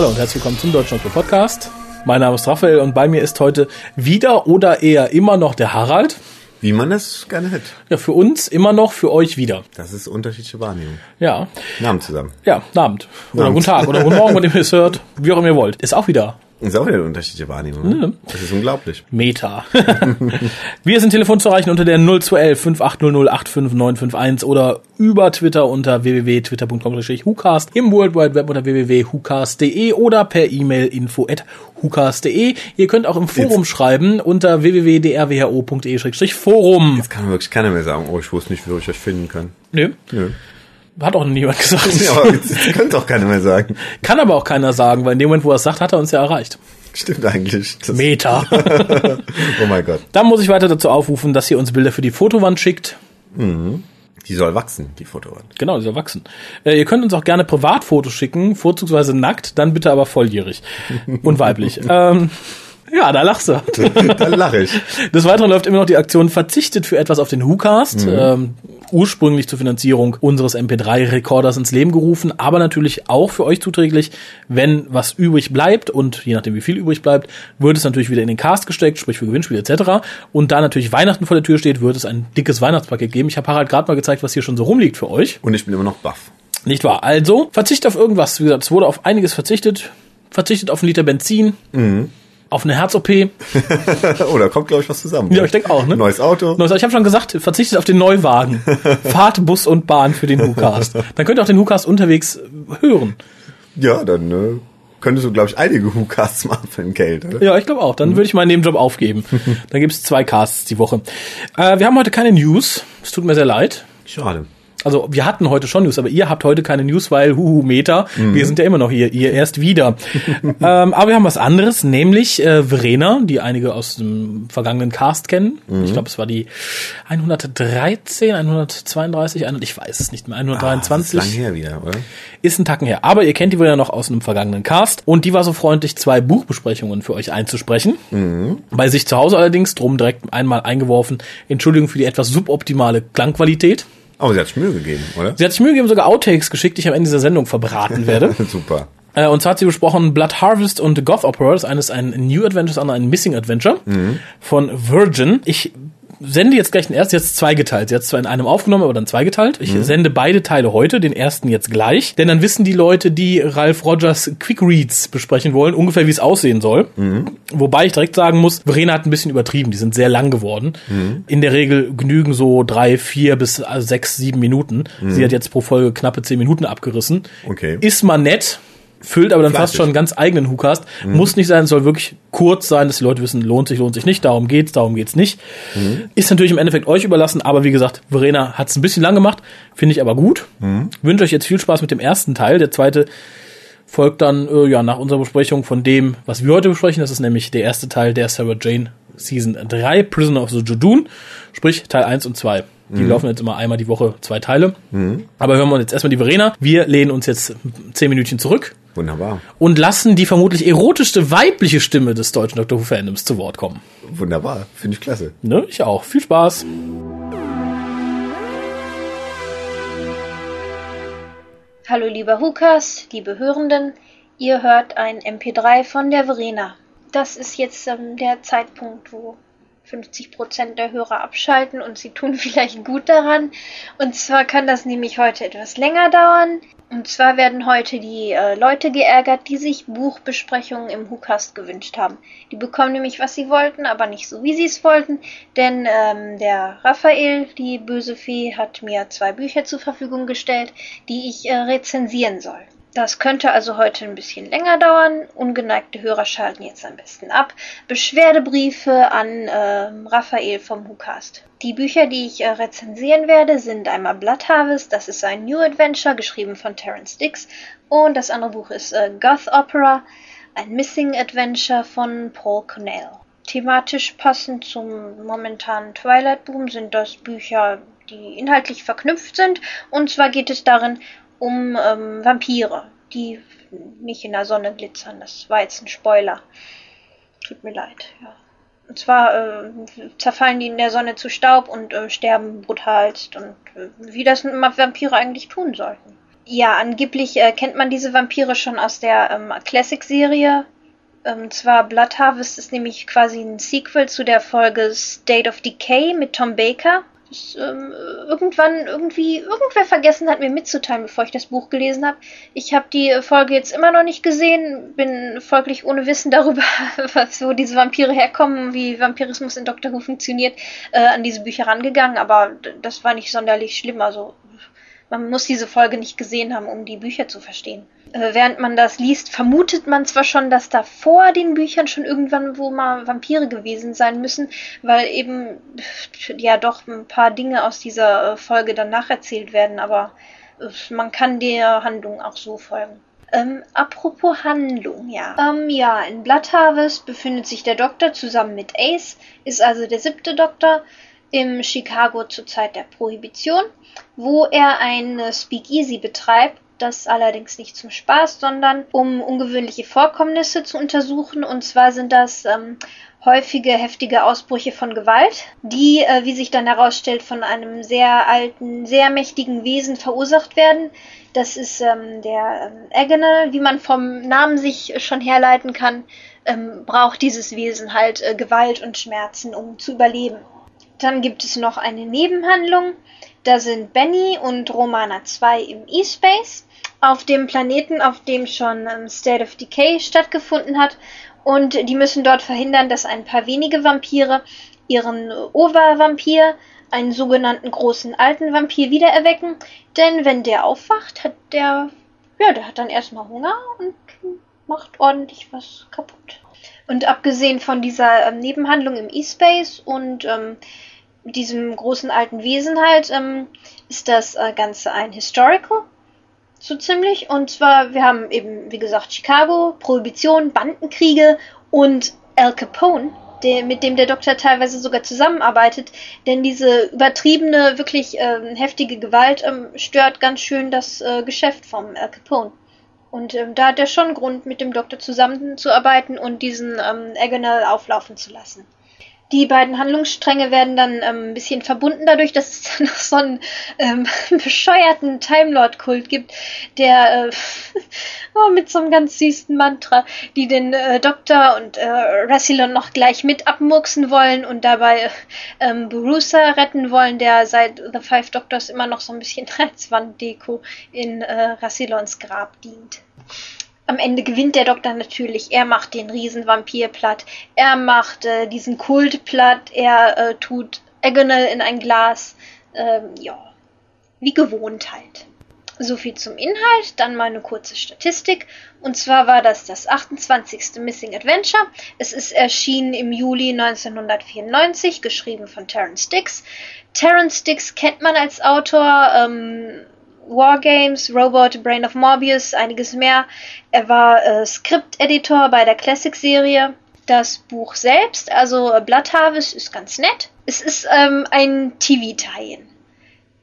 Hallo und herzlich willkommen zum Deutschen Podcast. Mein Name ist Raphael und bei mir ist heute wieder oder eher immer noch der Harald. Wie man das gerne hätte. Ja, für uns immer noch, für euch wieder. Das ist unterschiedliche Wahrnehmung. Ja. Namen zusammen. Ja, Abend. Oder Abend. guten Tag oder guten Morgen, wenn ihr es hört. Wie auch immer ihr wollt. Ist auch wieder Das ist auch wieder eine unterschiedliche Wahrnehmung. Ne? Das ist unglaublich. Meta. Wir sind Telefon zu erreichen unter der 0211 5800 85951 oder über Twitter unter www.twitter.com/hucast, im World Wide Web unter www.hucast.de oder per E-Mail info at hucast.de. Ihr könnt auch im Forum schreiben unter www.drwho.de-forum. Jetzt kann wirklich keiner mehr sagen, oh, ich wusste nicht, wo ich euch finden kann. Nö, Nö. Hat auch noch niemand gesagt. Ja, aber jetzt, jetzt könnte auch keiner mehr sagen. Kann aber auch keiner sagen, weil in dem Moment, wo er es sagt, hat er uns ja erreicht. Stimmt eigentlich. Meta. oh mein Gott. Dann muss ich weiter dazu aufrufen, dass ihr uns Bilder für die Fotowand schickt. Die soll wachsen, die Fotowand. Genau, die soll wachsen. Äh, ihr könnt uns auch gerne Privatfotos schicken, vorzugsweise nackt, dann bitte aber volljährig und weiblich. ähm, ja, da lachst du. Dann lache ich. Des Weiteren läuft immer noch die Aktion Verzichtet für etwas auf den WhoCast. Ähm, ursprünglich zur Finanzierung unseres MP3-Rekorders ins Leben gerufen, aber natürlich auch für euch zuträglich, wenn was übrig bleibt und je nachdem wie viel übrig bleibt, wird es natürlich wieder in den Cast gesteckt, sprich für Gewinnspiele etc. Und da natürlich Weihnachten vor der Tür steht, wird es ein dickes Weihnachtspaket geben. Ich habe Harald gerade mal gezeigt, was hier schon so rumliegt für euch. Und ich bin immer noch baff. Nicht wahr? Also, verzichtet auf irgendwas. Wie gesagt, es wurde auf einiges verzichtet. Verzichtet auf einen Liter Benzin. Auf eine Herz-OP. oh, da kommt, glaube ich, was zusammen. Ja, ich denke auch, ne? Neues Auto. Neues- Ich habe schon gesagt, verzichtet auf den Neuwagen. Fahrt, Bus und Bahn für den WhoCast. Dann könnt ihr auch den WhoCast unterwegs hören. Ja, dann äh, könntest du, glaube ich, einige Who-Casts machen für ein Geld, oder? Ja, ich glaube auch. Dann würde ich meinen Nebenjob aufgeben. Dann gibt's zwei Casts die Woche. Äh, wir haben heute keine News. Es tut mir sehr leid. Schade. Also wir hatten heute schon News, aber ihr habt heute keine News, weil huhu Meta, wir sind ja immer noch hier, ihr erst wieder. ähm, aber wir haben was anderes, nämlich äh, Verena, die einige aus dem vergangenen Cast kennen. Ich glaube, es war die 113, 132, 100, ich weiß es nicht mehr, Ah, das 123. ist lang her wieder, oder? Ist ein Tacken her. Aber ihr kennt die wohl ja noch aus einem vergangenen Cast. Und die war so freundlich, zwei Buchbesprechungen für euch einzusprechen. Bei sich zu Hause allerdings, drum direkt einmal eingeworfen. Entschuldigung für die etwas suboptimale Klangqualität. Aber sie hat sich Mühe gegeben, oder? Sie hat sich Mühe gegeben, sogar Outtakes geschickt, die ich am Ende dieser Sendung verbraten werde. Super. Äh, und zwar hat sie besprochen Blood Harvest und Goth Opera. Das eine ist ein New Adventure, das andere ein Missing Adventure von Virgin. Ich sende jetzt gleich den ersten, jetzt zweigeteilt. Sie hat zwar in einem aufgenommen, aber dann zweigeteilt. Ich sende beide Teile heute, den ersten jetzt gleich. Denn dann wissen die Leute, die Ralph Rogers Quick Reads besprechen wollen, ungefähr wie es aussehen soll. Wobei ich direkt sagen muss, Verena hat ein bisschen übertrieben. Die sind sehr lang geworden. In der Regel genügen so drei, vier bis also sechs, sieben Minuten. Sie hat jetzt pro Folge knappe zehn Minuten abgerissen. Okay. Ist mal nett, füllt aber dann fast Fleißig. schon einen ganz eigenen WhoCast. Muss nicht sein, soll wirklich kurz sein, dass die Leute wissen, lohnt sich, lohnt sich nicht, darum geht's, darum geht's nicht. Ist natürlich im Endeffekt euch überlassen, aber wie gesagt, Verena hat's ein bisschen lang gemacht, finde ich aber gut. Wünsche euch jetzt viel Spaß mit dem ersten Teil. Der zweite folgt dann äh, ja nach unserer Besprechung von dem, was wir heute besprechen. Das ist nämlich der erste Teil der Sarah Jane Season 3, Prisoner of the Judun, sprich Teil 1 und 2. Die laufen jetzt immer einmal die Woche zwei Teile. Aber hören wir uns jetzt erstmal die Verena. Wir lehnen uns jetzt zehn Minütchen zurück Wunderbar. und lassen die vermutlich erotischste weibliche Stimme des deutschen Doctor Who Fandoms zu Wort kommen. Wunderbar. Finde ich klasse. Ne? Ich auch. Viel Spaß. Hallo lieber Hukas, liebe Hörenden, ihr hört ein MP3 von der Verena. Das ist jetzt ähm, der Zeitpunkt, wo 50% der Hörer abschalten und sie tun vielleicht gut daran. Und zwar kann das nämlich heute etwas länger dauern. Und zwar werden heute die äh, Leute geärgert, die sich Buchbesprechungen im WhoCast gewünscht haben. Die bekommen nämlich, was sie wollten, aber nicht so, wie sie es wollten. Denn ähm, der Raphael, die böse Fee, hat mir zwei Bücher zur Verfügung gestellt, die ich äh, rezensieren soll. Das könnte also heute ein bisschen länger dauern. Ungeneigte Hörer schalten jetzt am besten ab. Beschwerdebriefe an ähm, Raphael vom WhoCast. Die Bücher, die ich äh, rezensieren werde, sind einmal Blood Harvest, das ist ein New Adventure, geschrieben von Terence Dix. Und das andere Buch ist äh, Goth Opera, ein Missing Adventure von Paul Cornell. Thematisch passend zum momentanen Twilight Boom sind das Bücher, die inhaltlich verknüpft sind. Und zwar geht es darin um ähm, Vampire, die nicht in der Sonne glitzern. Das war jetzt ein Spoiler. Tut mir leid. Ja. Und zwar äh, zerfallen die in der Sonne zu Staub und äh, sterben brutalst und äh, wie das Vampire eigentlich tun sollten. ja, angeblich äh, kennt man diese Vampire schon aus der ähm, Classic-Serie. Ähm, zwar Blood Harvest ist nämlich quasi ein Sequel zu der Folge State of Decay mit Tom Baker das, ähm, irgendwann irgendwie irgendwer vergessen hat mir mitzuteilen, bevor ich das Buch gelesen habe. Ich habe die Folge jetzt immer noch nicht gesehen, bin folglich ohne Wissen darüber, was, wo diese Vampire herkommen, wie Vampirismus in Doctor Who funktioniert, äh, an diese Bücher rangegangen, aber das war nicht sonderlich schlimm. Also man muss diese Folge nicht gesehen haben, um die Bücher zu verstehen. Äh, während man das liest, vermutet man zwar schon, dass da vor den Büchern schon irgendwann wo mal Vampire gewesen sein müssen, weil eben ja doch ein paar Dinge aus dieser äh, Folge dann nacherzählt werden, aber man kann der Handlung auch so folgen. Ähm, apropos Handlung, ja. Ähm, ja, in Blood Harvest befindet sich der Doktor zusammen mit Ace, ist also der siebte Doktor im Chicago zur Zeit der Prohibition, wo er ein Speakeasy betreibt, das allerdings nicht zum Spaß, sondern um ungewöhnliche Vorkommnisse zu untersuchen. Und zwar sind das ähm, häufige, heftige Ausbrüche von Gewalt, die, äh, wie sich dann herausstellt, von einem sehr alten, sehr mächtigen Wesen verursacht werden. Das ist ähm, der ähm, Agonal, wie man vom Namen sich schon herleiten kann, ähm, braucht dieses Wesen halt äh, Gewalt und Schmerzen, um zu überleben. Dann gibt es noch eine Nebenhandlung. Da sind Benny und Romana 2 im E-Space auf dem Planeten, auf dem schon ähm, State of Decay stattgefunden hat. Und die müssen dort verhindern, dass ein paar wenige Vampire ihren Ova-Vampir, einen sogenannten großen alten Vampir, wiedererwecken. Denn wenn der aufwacht, hat der, ja, der hat dann erstmal Hunger und macht ordentlich was kaputt. Und abgesehen von dieser ähm, Nebenhandlung im E-Space und ähm, diesem großen alten Wesen halt, ähm, ist das äh, Ganze ein Historical. So ziemlich. Und zwar, wir haben eben, wie gesagt, Chicago, Prohibition, Bandenkriege und Al Capone, der, mit dem der Doktor teilweise sogar zusammenarbeitet. Denn diese übertriebene, wirklich ähm, heftige Gewalt ähm, stört ganz schön das äh, Geschäft vom Al Capone. Und ähm, da hat er schon Grund, mit dem Doktor zusammenzuarbeiten und diesen ähm, Agonal auflaufen zu lassen. Die beiden Handlungsstränge werden dann ähm, ein bisschen verbunden dadurch, dass es dann noch so einen ähm, bescheuerten Time Lord Kult gibt, der äh, oh, mit so einem ganz süßen Mantra, die den äh, Doktor und äh, Rassilon noch gleich mit abmurksen wollen und dabei ähm, Brusa retten wollen, der seit The Five Doctors immer noch so ein bisschen als Wanddeko in äh, Rassilons Grab dient. Am Ende gewinnt der Doktor natürlich. Er macht den Riesenvampir platt. Er macht äh, diesen Kult platt. Er äh, tut Agonal in ein Glas. Ähm, ja, wie gewohnt halt. So viel zum Inhalt, dann mal eine kurze Statistik. Und zwar war das das 28. Missing Adventure. Es ist erschienen im Juli 1994, geschrieben von Terence Dix. Terence Dix kennt man als Autor. Ähm, Wargames, Robot, Brain of Morbius, einiges mehr. Er war äh, Skripteditor bei der Classic-Serie. Das Buch selbst, also Blood Harvest, ist ganz nett. Es ist ähm, ein TV-Tie-In.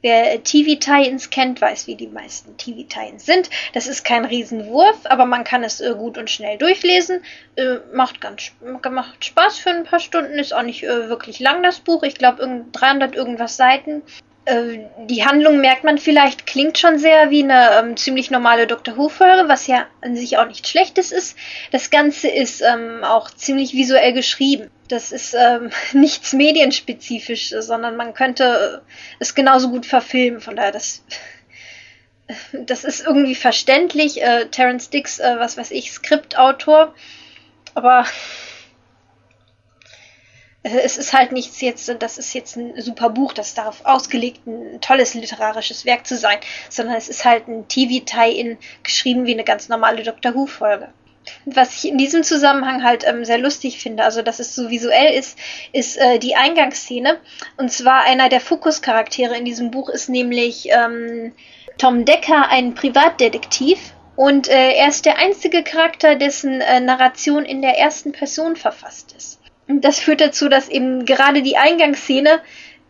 Wer TV-Tie-Ins kennt, weiß, wie die meisten TV-Tie-Ins sind. Das ist kein Riesenwurf, aber man kann es äh, gut und schnell durchlesen. Äh, macht ganz macht Spaß für ein paar Stunden, ist auch nicht äh, wirklich lang das Buch. Ich glaube 300 irgendwas Seiten. Äh, die Handlung merkt man vielleicht, klingt schon sehr wie eine ähm, ziemlich normale Doctor Who-Folge, was ja an sich auch nichts Schlechtes ist. Das Ganze ist ähm, auch ziemlich visuell geschrieben. Das ist ähm, nichts medienspezifisch, sondern man könnte äh, es genauso gut verfilmen. Von daher, das, das ist irgendwie verständlich. Äh, Terence Dix, äh, was weiß ich, Skriptautor. Aber es ist halt nichts jetzt, das ist jetzt ein super Buch, das darauf ausgelegt, ein tolles literarisches Werk zu sein, sondern es ist halt ein TV-Tie-In, geschrieben wie eine ganz normale Doctor Who-Folge. Was ich in diesem Zusammenhang halt ähm, sehr lustig finde, also dass es so visuell ist, ist äh, die Eingangsszene. Und zwar einer der Fokuscharaktere in diesem Buch ist nämlich ähm, Tom Decker, ein Privatdetektiv. Und äh, er ist der einzige Charakter, dessen äh, Narration in der ersten Person verfasst ist. Das führt dazu, dass eben gerade die Eingangsszene,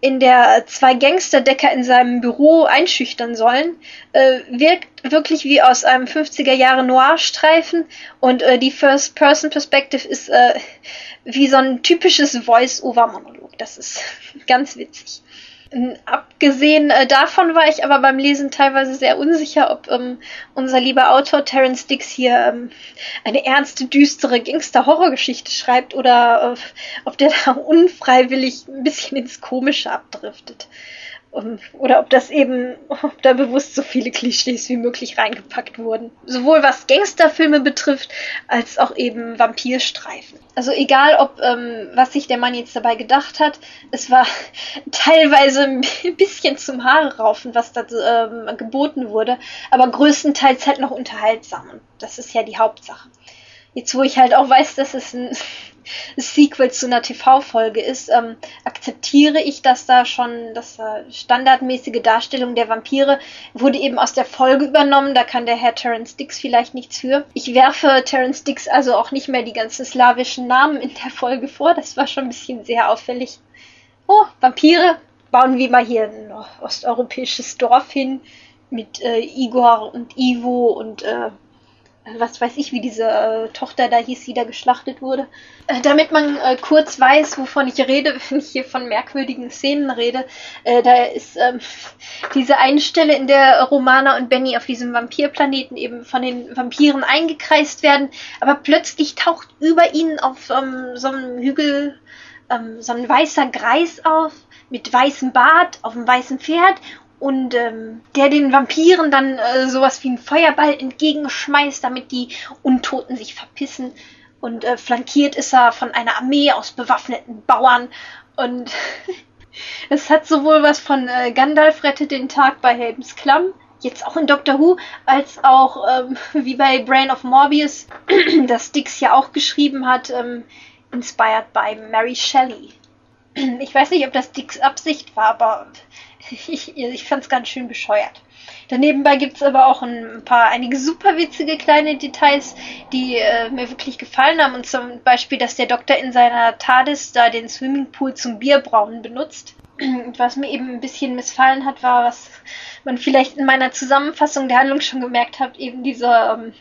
in der zwei Gangsterdecker in seinem Büro einschüchtern sollen, äh, wirkt wirklich wie aus einem 50er Jahre Noir-Streifen und äh, die First-Person-Perspective ist äh, wie so ein typisches Voice-Over-Monolog. Das ist ganz witzig. Abgesehen äh, davon war ich aber beim Lesen teilweise sehr unsicher, ob ähm, unser lieber Autor Terence Dix hier ähm, eine ernste, düstere Gangster-Horrorgeschichte schreibt oder äh, ob der da unfreiwillig ein bisschen ins Komische abdriftet. Oder ob das eben, ob da bewusst so viele Klischees wie möglich reingepackt wurden. Sowohl was Gangsterfilme betrifft, als auch eben Vampirstreifen. Also egal, ob ähm, was sich der Mann jetzt dabei gedacht hat, es war teilweise ein bisschen zum Haare raufen, was da ähm, geboten wurde, aber größtenteils halt noch unterhaltsam. Und das ist ja die Hauptsache. Jetzt, wo ich halt auch weiß, dass es ein Sequel zu einer TV-Folge ist, ähm, akzeptiere ich, dass da schon das äh, standardmäßige Darstellung der Vampire wurde eben aus der Folge übernommen. Da kann der Herr Terence Dix vielleicht nichts für. Ich werfe Terence Dix also auch nicht mehr die ganzen slawischen Namen in der Folge vor. Das war schon ein bisschen sehr auffällig. Oh, Vampire. Bauen wir mal hier ein osteuropäisches Dorf hin mit äh, Igor und Ivo und äh, was weiß ich, wie diese äh, Tochter da hieß, die da geschlachtet wurde. Äh, damit man äh, kurz weiß, wovon ich rede, wenn ich hier von merkwürdigen Szenen rede, äh, da ist ähm, diese eine Stelle, in der Romana und Benny auf diesem Vampirplaneten eben von den Vampiren eingekreist werden, aber plötzlich taucht über ihnen auf ähm, so einem Hügel ähm, so ein weißer Greis auf mit weißem Bart auf einem weißen Pferd und ähm, der den Vampiren dann äh, sowas wie einen Feuerball entgegenschmeißt, damit die Untoten sich verpissen. Und äh, flankiert ist er von einer Armee aus bewaffneten Bauern. Und es hat sowohl was von äh, Gandalf rettet den Tag bei Helms Klamm, jetzt auch in Doctor Who, als auch ähm, wie bei Brain of Morbius, das Dix ja auch geschrieben hat, ähm, inspired by Mary Shelley. Ich weiß nicht, ob das Dicks Absicht war, aber ich, ich fand es ganz schön bescheuert. Danebenbei gibt es aber auch ein paar, einige super witzige kleine Details, die äh, mir wirklich gefallen haben. Und zum Beispiel, dass der Doktor in seiner TARDIS da den Swimmingpool zum Bierbrauen benutzt. Was mir eben ein bisschen missfallen hat, war, was man vielleicht in meiner Zusammenfassung der Handlung schon gemerkt hat, eben diese, ähm,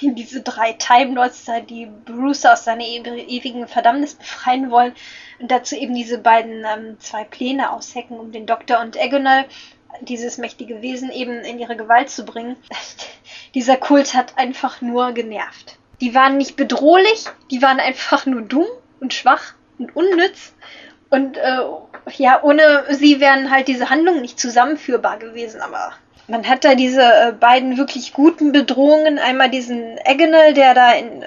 diese drei Time Lords die Bruce aus seiner ewigen Verdammnis befreien wollen und dazu eben diese beiden ähm, zwei Pläne aushecken, um den Doktor und Agonal, dieses mächtige Wesen, eben in ihre Gewalt zu bringen. Dieser Kult hat einfach nur genervt. Die waren nicht bedrohlich, die waren einfach nur dumm und schwach und unnütz. Und äh, ja, ohne sie wären halt diese Handlungen nicht zusammenführbar gewesen, aber man hat da diese äh, beiden wirklich guten Bedrohungen. Einmal diesen Agonal, der da in,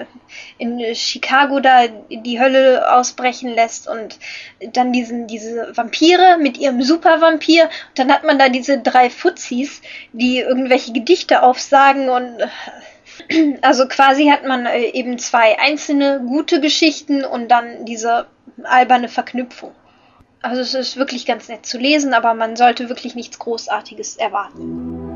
in Chicago da die Hölle ausbrechen lässt und dann diesen, diese Vampire mit ihrem Supervampir. Und dann hat man da diese drei Fuzis, die irgendwelche Gedichte aufsagen und äh, also quasi hat man äh, eben zwei einzelne gute Geschichten und dann diese alberne Verknüpfung. Also es ist wirklich ganz nett zu lesen, aber man sollte wirklich nichts Großartiges erwarten.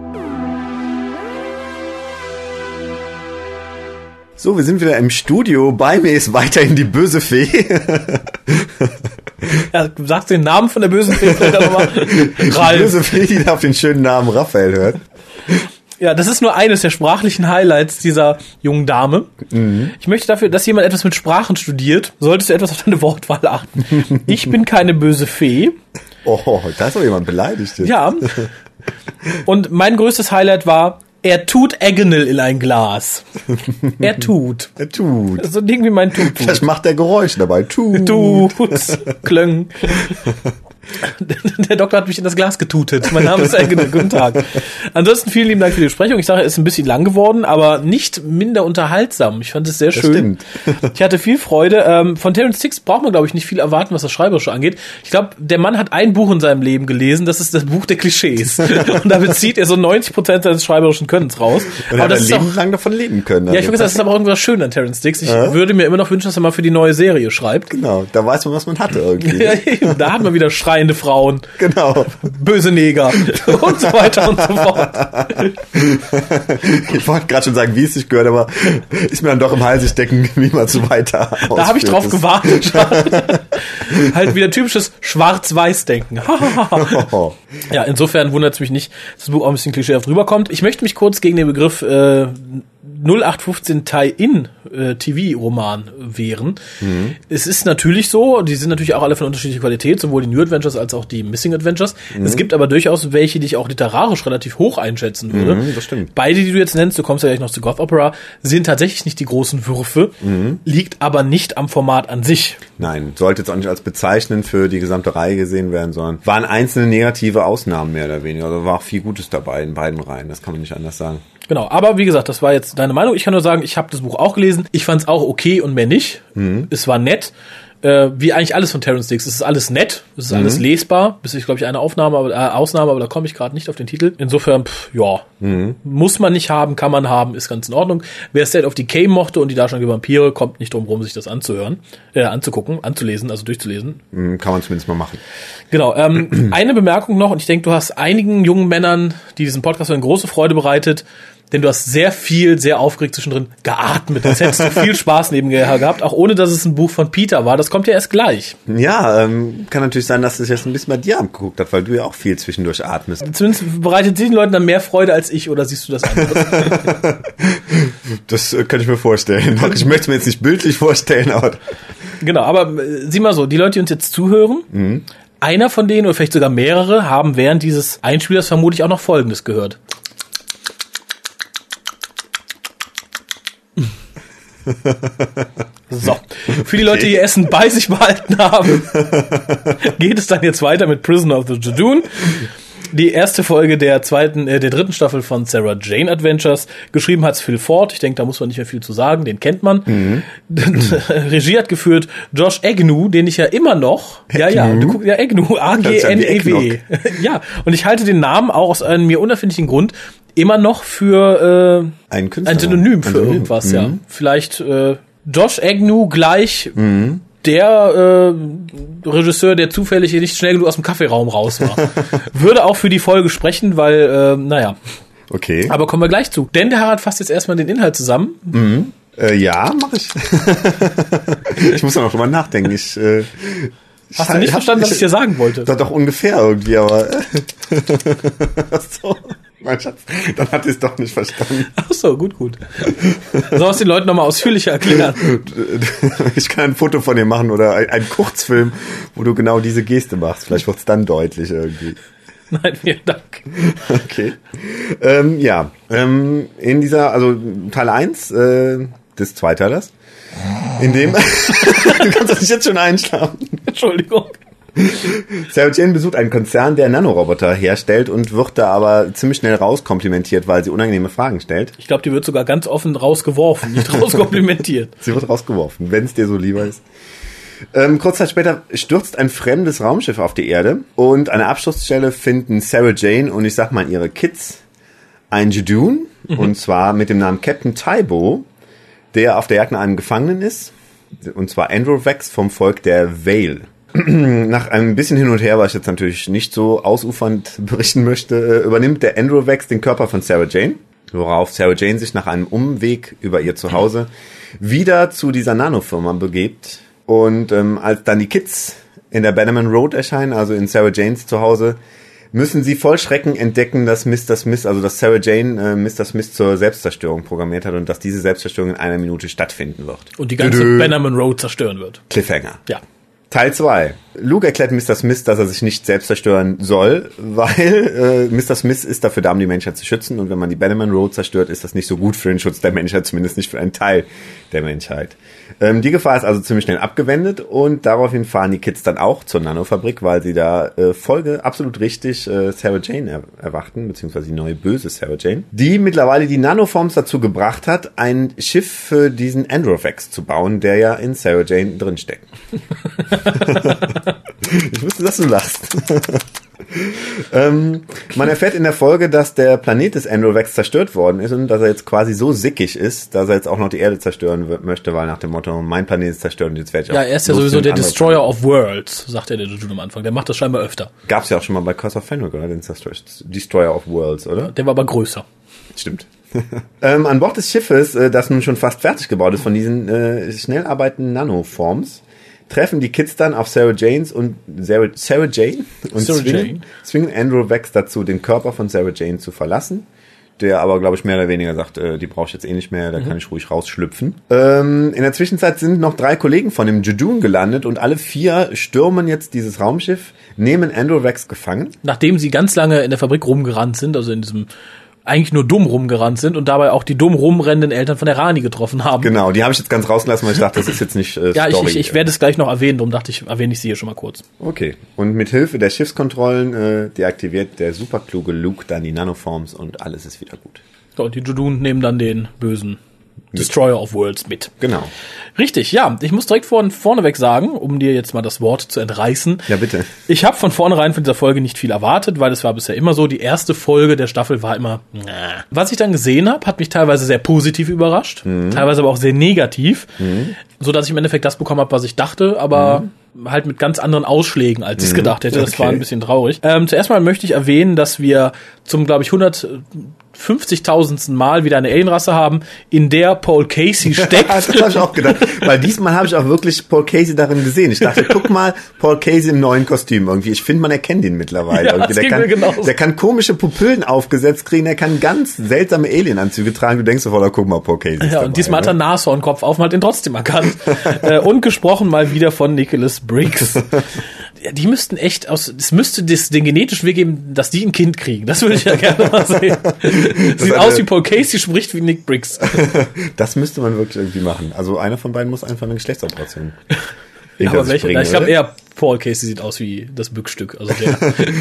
So, wir sind wieder im Studio. Bei mir ist weiterhin die böse Fee. ja, sagst du den Namen von der bösen Fee vielleicht nochmal? Die böse Fee, die auf den schönen Namen Raphael hört. Ja, das ist nur eines der sprachlichen Highlights dieser jungen Dame. Mhm. Ich möchte dafür, dass jemand etwas mit Sprachen studiert, solltest du etwas auf deine Wortwahl achten. Ich bin keine böse Fee. Oh, da ist doch jemand beleidigt. Jetzt. Ja. Und mein größtes Highlight war, er tut Agonal in ein Glas. Er tut. Er tut. So ein Ding wie mein Tut. Vielleicht macht er Geräusche dabei. Tut. Tut. Klöng. Der Doktor hat mich in das Glas getutet. Mein Name ist Elke. Guten Tag. Ansonsten vielen lieben Dank für die Besprechung. Ich sage, es ist ein bisschen lang geworden, aber nicht minder unterhaltsam. Ich fand es sehr schön. Ich hatte viel Freude. Ähm, von Terence Six braucht man, glaube ich, nicht viel erwarten, was das Schreiberische angeht. Ich glaube, der Mann hat ein Buch in seinem Leben gelesen. Das ist das Buch der Klischees. Und damit zieht er so 90 Prozent seines schreiberischen Könnens raus. Und aber das Leben auch, lang davon leben können. Also. Ja, ich würde sagen, das ist aber auch irgendwas schön an Terence Dix. Ich ja? würde mir immer noch wünschen, dass er mal für die neue Serie schreibt. Genau, da weiß man, was man hatte irgendwie. da hat man wieder schreiende Frauen. Genau. Böse Neger. und so weiter und so fort. ich wollte gerade schon sagen, wie es sich gehört, aber ist mir dann doch im Hals stecken, wie man so weiter Da habe ich drauf gewartet. halt wieder typisches Schwarz-Weiß-Denken. ja, insofern wundert es mich nicht, dass das Buch auch ein bisschen klischeehaft rüberkommt. Ich möchte mich kurz gegen den Begriff äh, 0815 Tie-In äh, TV-Roman wären. Es ist natürlich so, die sind natürlich auch alle von unterschiedlicher Qualität, sowohl die New Adventures als auch die Missing Adventures. Es gibt aber durchaus welche, die ich auch literarisch relativ hoch einschätzen würde. Mhm, das stimmt. Beide, die du jetzt nennst, du kommst ja gleich noch zu Goth Opera, sind tatsächlich nicht die großen Würfe, Mhm. liegt aber nicht am Format an sich. Nein, sollte jetzt auch nicht als bezeichnend für die gesamte Reihe gesehen werden, sondern waren einzelne negative Ausnahmen mehr oder weniger. Also war auch viel Gutes dabei in beiden Reihen, das kann man nicht anders sagen. Genau, aber wie gesagt, das war jetzt deine Meinung. Ich kann nur sagen, ich habe das Buch auch gelesen. Ich fand es auch okay und mehr nicht. Mhm. Es war nett. Äh, wie eigentlich alles von Terrence Dix. Es ist alles nett, es ist Mhm. alles lesbar. Bis ich glaube ich eine Aufnahme, aber, äh, Ausnahme, aber da komme ich gerade nicht auf den Titel. Insofern, pff, ja, Mhm. muss man nicht haben, kann man haben, ist ganz in Ordnung. Wer State of Decay mochte und die darstellenden Vampire, kommt nicht drum rum, sich das anzuhören, äh, anzugucken, anzulesen, also durchzulesen. Hm, Kann man zumindest mal machen. Genau. Ähm, eine Bemerkung noch, und ich denke, du hast einigen jungen Männern, die diesen Podcast eine große Freude bereitet, denn du hast sehr viel, sehr aufgeregt zwischendrin geatmet. Als hättest du viel Spaß nebenher gehabt, auch ohne dass es ein Buch von Peter war. Das kommt ja erst gleich. Ja, ähm, kann natürlich sein, dass es jetzt ein bisschen bei dir abgeguckt hat, weil du ja auch viel zwischendurch atmest. Zumindest bereitet diesen Leuten dann mehr Freude als ich, oder siehst du das anders? Das äh, könnte ich mir vorstellen. Ich möchte mir jetzt nicht bildlich vorstellen, aber genau, aber äh, sieh mal so, die Leute, die uns jetzt zuhören, einer von denen oder vielleicht sogar mehrere haben während dieses Einspielers vermutlich auch noch Folgendes gehört. So, für die Leute, die ihr Essen bei sich behalten haben, geht es dann jetzt weiter mit Prisoner of the Jadoon. Die erste Folge der zweiten, äh, der dritten Staffel von Sarah Jane Adventures. Geschrieben hat's Phil Ford. Ich denke, da muss man nicht mehr viel zu sagen. Den kennt man. Regie hat geführt Josh Agnew, den ich ja immer noch, ja, ja, du guckst, ja, Agnew, A-G-N-E-W. ja, und ich halte den Namen auch aus einem mir unerfindlichen Grund immer noch für, äh, Ein Künstler. ein Synonym für Synonym. irgendwas, ja. Vielleicht äh, Josh Agnew gleich der äh, Regisseur, der zufällig nicht schnell genug aus dem Kaffeeraum raus war. Würde auch für die Folge sprechen, weil, äh, naja. okay. Aber kommen wir gleich zu. Denn der Harald fasst jetzt erstmal den Inhalt zusammen. Äh, ja, mache ich. ich muss da noch drüber nachdenken. Ich, äh, Hast du nicht verstanden, was ich dir sagen wollte? Doch, doch ungefähr irgendwie, aber. so, mein Schatz, dann hat ihr es doch nicht verstanden. Ach so, gut, gut. Soll es den Leuten nochmal ausführlicher erklären? Ich kann ein Foto von dir machen oder ein, ein Kurzfilm, wo du genau diese Geste machst. Vielleicht wird's dann deutlich irgendwie. Nein, vielen Dank. Okay. Ähm, ja, ähm, in dieser, also Teil 1 äh, des Zweiteilers, in dem, du kannst nicht jetzt schon einschlafen. Entschuldigung. Sarah Jane besucht einen Konzern, der Nanoroboter herstellt und wird da aber ziemlich schnell rauskomplimentiert, weil sie unangenehme Fragen stellt. Ich glaube, die wird sogar ganz offen rausgeworfen, nicht rauskomplimentiert. Sie wird rausgeworfen, wenn es dir so lieber ist. Ähm, kurz Zeit später stürzt ein fremdes Raumschiff auf die Erde und an der Absturzstelle finden Sarah Jane und ich sag mal ihre Kids ein Jadoon und zwar mit dem Namen Captain Tybo, der auf der Jagd nach einem Gefangenen ist und zwar Andrew Vex vom Volk der Vale. Nach einem bisschen hin und her, was ich jetzt natürlich nicht so ausufernd berichten möchte, äh, übernimmt der Andrew Vex den Körper von Sarah Jane, worauf Sarah Jane sich nach einem Umweg über ihr Zuhause wieder zu dieser Nanofirma begebt. Und ähm, als dann die Kids in der Bannerman Road erscheinen, also in Sarah Janes Zuhause, müssen sie voll Schrecken entdecken, dass Mr. Smith, also dass Sarah Jane äh, Mr. Smith zur Selbstzerstörung programmiert hat und dass diese Selbstzerstörung in einer Minute stattfinden wird. Und die ganze. Bannerman Road zerstören wird. Cliffhanger. Ja. Teil 2. Luke erklärt Mr. Smith, dass er sich nicht selbst zerstören soll, weil äh, Mr. Smith ist dafür da, um die Menschheit zu schützen. Und wenn man die Bannerman Road zerstört, ist das nicht so gut für den Schutz der Menschheit, zumindest nicht für einen Teil der Menschheit. Ähm, die Gefahr ist also ziemlich schnell abgewendet und daraufhin fahren die Kids dann auch zur Nanofabrik, weil sie da äh, Folge absolut richtig äh, Sarah Jane er erwarten, beziehungsweise die neue böse Sarah Jane, die mittlerweile die Nanoforms dazu gebracht hat, ein Schiff für diesen Androvex zu bauen, der ja in Sarah Jane drinsteckt. Ich wusste, dass du lachst. ähm, man erfährt in der Folge, dass der Planet des Androvex zerstört worden ist und dass er jetzt quasi so sickig ist, dass er jetzt auch noch die Erde zerstören möchte, weil nach dem Motto, mein Planet ist zerstört und jetzt werde ich auch Ja, er ist ja sowieso der Destroyer of Worlds, sagt ja der Jujun am Anfang. Der macht das scheinbar öfter. Planet. Gab's ja auch schon mal bei Curse of Fenwick, oder? Den Destroyer- Destroyer of Worlds, oder? Der war aber größer. Stimmt. ähm, an Bord des Schiffes, äh, das nun schon fast fertig gebaut ist von diesen äh, schnell arbeitenden Nanoforms, treffen die Kids dann auf Sarah Janes und Sarah, Sarah Jane und Sarah zwingen, Jane. zwingen Andrew Vex dazu, den Körper von Sarah Jane zu verlassen. der aber, glaube ich, mehr oder weniger sagt, äh, die brauche ich jetzt eh nicht mehr, da kann ich ruhig rausschlüpfen. Ähm, in der Zwischenzeit sind noch drei Kollegen von dem Judun gelandet und alle vier stürmen jetzt dieses Raumschiff, nehmen Andrew Rex gefangen. Nachdem sie ganz lange in der Fabrik rumgerannt sind, also in diesem eigentlich nur dumm rumgerannt sind und dabei auch die dumm rumrennenden Eltern von der Rani getroffen haben. Genau, die habe ich jetzt ganz rausgelassen, weil ich dachte, das ist jetzt nicht äh, Ja, ich, Story. ich, ich werde es gleich noch erwähnen, darum dachte ich, erwähne ich sie hier schon mal kurz. Okay. Und mit Hilfe der Schiffskontrollen äh, deaktiviert der superkluge Luke dann die Nanoforms und alles ist wieder gut. So, und die Judun nehmen dann den bösen Destroyer of Worlds mit. Genau. Richtig, ja. Ich muss direkt von vorneweg sagen, um dir jetzt mal das Wort zu entreißen. Ja, bitte. Ich habe von vornherein von dieser Folge nicht viel erwartet, weil es war bisher immer so, die erste Folge der Staffel war immer. Nah. Was ich dann gesehen habe, hat mich teilweise sehr positiv überrascht, teilweise aber auch sehr negativ, so dass ich im Endeffekt das bekommen habe, was ich dachte, aber halt mit ganz anderen Ausschlägen, als ich es gedacht hätte. Das Okay. war ein bisschen traurig. Ähm, zuerst mal möchte ich erwähnen, dass wir zum, glaube ich, 150.000. Mal wieder eine Alienrasse haben, in der Paul Casey steckt. das habe ich auch gedacht. Weil diesmal habe ich auch wirklich Paul Casey darin gesehen. Ich dachte, guck mal, Paul Casey im neuen Kostüm irgendwie. Ich finde, man erkennt ihn mittlerweile. Ja, Der, kann, der kann komische Pupillen aufgesetzt kriegen, der kann ganz seltsame Alienanzüge tragen. Du denkst sofort, oh, guck mal, Paul Casey Ja, dabei, und diesmal hat er ne? Nashornkopf auf und hat ihn trotzdem erkannt. äh, und gesprochen mal wieder von Nicholas Briggs. Die müssten echt aus, es müsste das, den genetischen Weg geben, dass die ein Kind kriegen. Das würde ich ja gerne mal sehen. Sieht eine- aus wie Paul Casey, spricht wie Nick Briggs. Das müsste man wirklich irgendwie machen. Also einer von beiden muss einfach eine Geschlechtsoperation. Hinter aber sich welcher? bringen, Ich glaube eher Paul Casey sieht aus wie das Bückstück. Also der,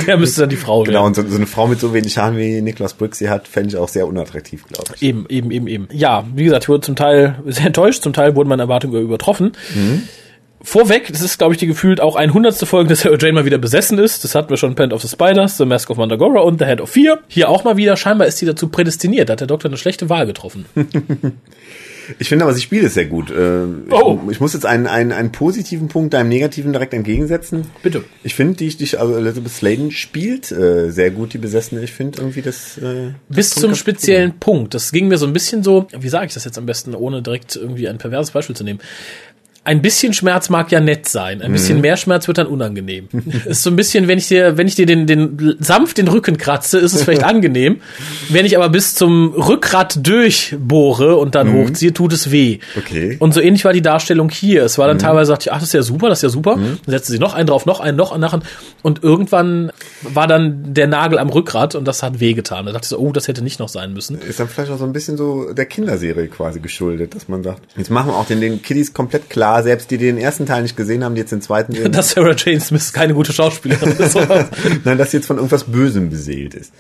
der müsste dann die Frau Genau, werden. und so, so eine Frau mit so wenig Haaren wie Nicholas Briggs sie hat, fände ich auch sehr unattraktiv, glaube ich. Eben, eben, eben, eben. Ja, wie gesagt, ich wurde zum Teil sehr enttäuscht, zum Teil wurden meine Erwartungen übertroffen. Vorweg, das ist, glaube ich, die gefühlt auch ein hundertste Folge, dass Sarah Jane mal wieder besessen ist. Das hatten wir schon Planet of the Spiders, The Mask of Mandagora und The Head of Fear. Hier auch mal wieder, scheinbar ist sie dazu prädestiniert. Da hat der Doktor eine schlechte Wahl getroffen. Ich finde aber, sie spielt es sehr gut. Äh, Ich, Oh. ich muss jetzt einen, einen, einen positiven Punkt deinem negativen direkt entgegensetzen. Bitte. Ich finde, die, die, also Elizabeth Sladen spielt äh, sehr gut, die Besessene. Ich finde irgendwie das... Äh, Bis das zum speziellen Punkt. Das ging mir so ein bisschen so, wie sage ich das jetzt am besten, ohne direkt irgendwie ein perverses Beispiel zu nehmen. Ein bisschen Schmerz mag ja nett sein. Ein bisschen mehr Schmerz wird dann unangenehm. ist so ein bisschen, wenn ich dir, wenn ich dir den, den sanft den Rücken kratze, ist es vielleicht angenehm. Wenn ich aber bis zum Rückgrat durchbohre und dann hochziehe, tut es weh. Okay. Und so ähnlich war die Darstellung hier. Es war dann teilweise, dachte ich, ach, das ist ja super, das ist ja super. Dann setzte sie noch einen drauf, noch einen, noch einen, noch einen. Und irgendwann war dann der Nagel am Rückgrat und das hat wehgetan. Da dachte ich so, oh, das hätte nicht noch sein müssen. Ist dann vielleicht auch so ein bisschen so der Kinderserie quasi geschuldet, dass man sagt, jetzt machen wir auch den, den Kiddies komplett klar, selbst die, die den ersten Teil nicht gesehen haben, die jetzt den zweiten sehen, dass Sarah Jane Smith keine gute Schauspielerin ist. nein, dass sie jetzt von irgendwas Bösem beseelt ist.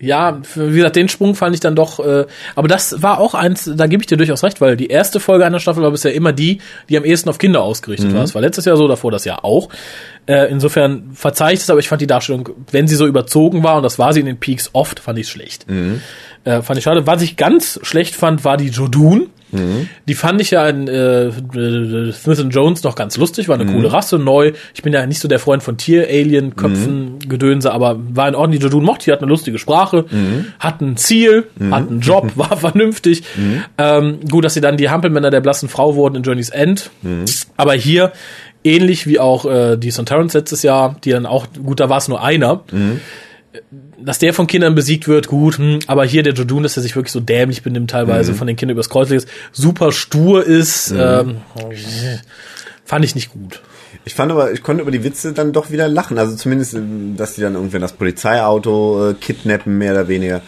ja, wie gesagt, den Sprung fand ich dann doch, äh, aber das war auch eins, da gebe ich dir durchaus recht, weil die erste Folge einer Staffel war bisher immer die, die am ehesten auf Kinder ausgerichtet war. Es war letztes Jahr so, davor das Jahr auch. Äh, insofern verzeih ich das, aber ich fand die Darstellung, wenn sie so überzogen war, und das war sie in den Peaks oft, fand ich schlecht. Äh, fand ich schade. Was ich ganz schlecht fand, war die Jodun. Die fand ich ja in äh, äh, Smith Jones noch ganz lustig, war eine coole Rasse, neu. Ich bin ja nicht so der Freund von Tier-Alien-Köpfen, Gedönse, aber war in Ordnung. Die Jodun mochte, die hat eine lustige Sprache, hat ein Ziel, hat einen Job, war vernünftig. Ähm, gut, dass sie dann die Hampelmänner der blassen Frau wurden in Journey's End. Aber hier, ähnlich wie auch äh, die Sontarans letztes Jahr, die dann auch, gut, da war es nur einer dass der von Kindern besiegt wird, gut, hm, aber hier der Jodun, dass er sich wirklich so dämlich benimmt teilweise, von den Kindern übers Kreuz ist, super stur ist, ähm, fand ich nicht gut. Ich fand aber, ich konnte über die Witze dann doch wieder lachen. Also zumindest, ähm, dass die dann irgendwann das Polizeiauto äh, kidnappen, mehr oder weniger.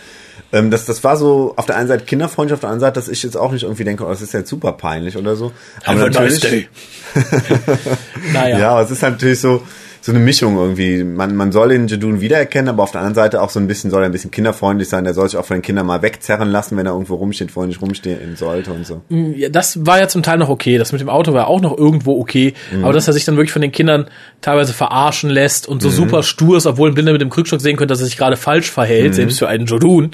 Ähm, das, das war so auf der einen Seite kinderfreundlich, auf der anderen Seite, dass ich jetzt auch nicht irgendwie denke, oh, das ist jetzt super peinlich oder so. Aber Have a nice day. naja. Ja, aber es ist natürlich so, so eine Mischung irgendwie. Man, man soll den Jedun wiedererkennen, aber auf der anderen Seite auch so ein bisschen, soll er ein bisschen kinderfreundlich sein. Der soll sich auch von den Kindern mal wegzerren lassen, wenn er irgendwo rumsteht, wo er nicht rumstehen sollte und so. Ja, das war ja zum Teil noch okay. Das mit dem Auto war auch noch irgendwo okay. Aber dass er sich dann wirklich von den Kindern teilweise verarschen lässt und so super stur ist, obwohl ein Blinder mit dem Krückstock sehen könnte, dass er sich gerade falsch verhält, selbst für einen Jodun,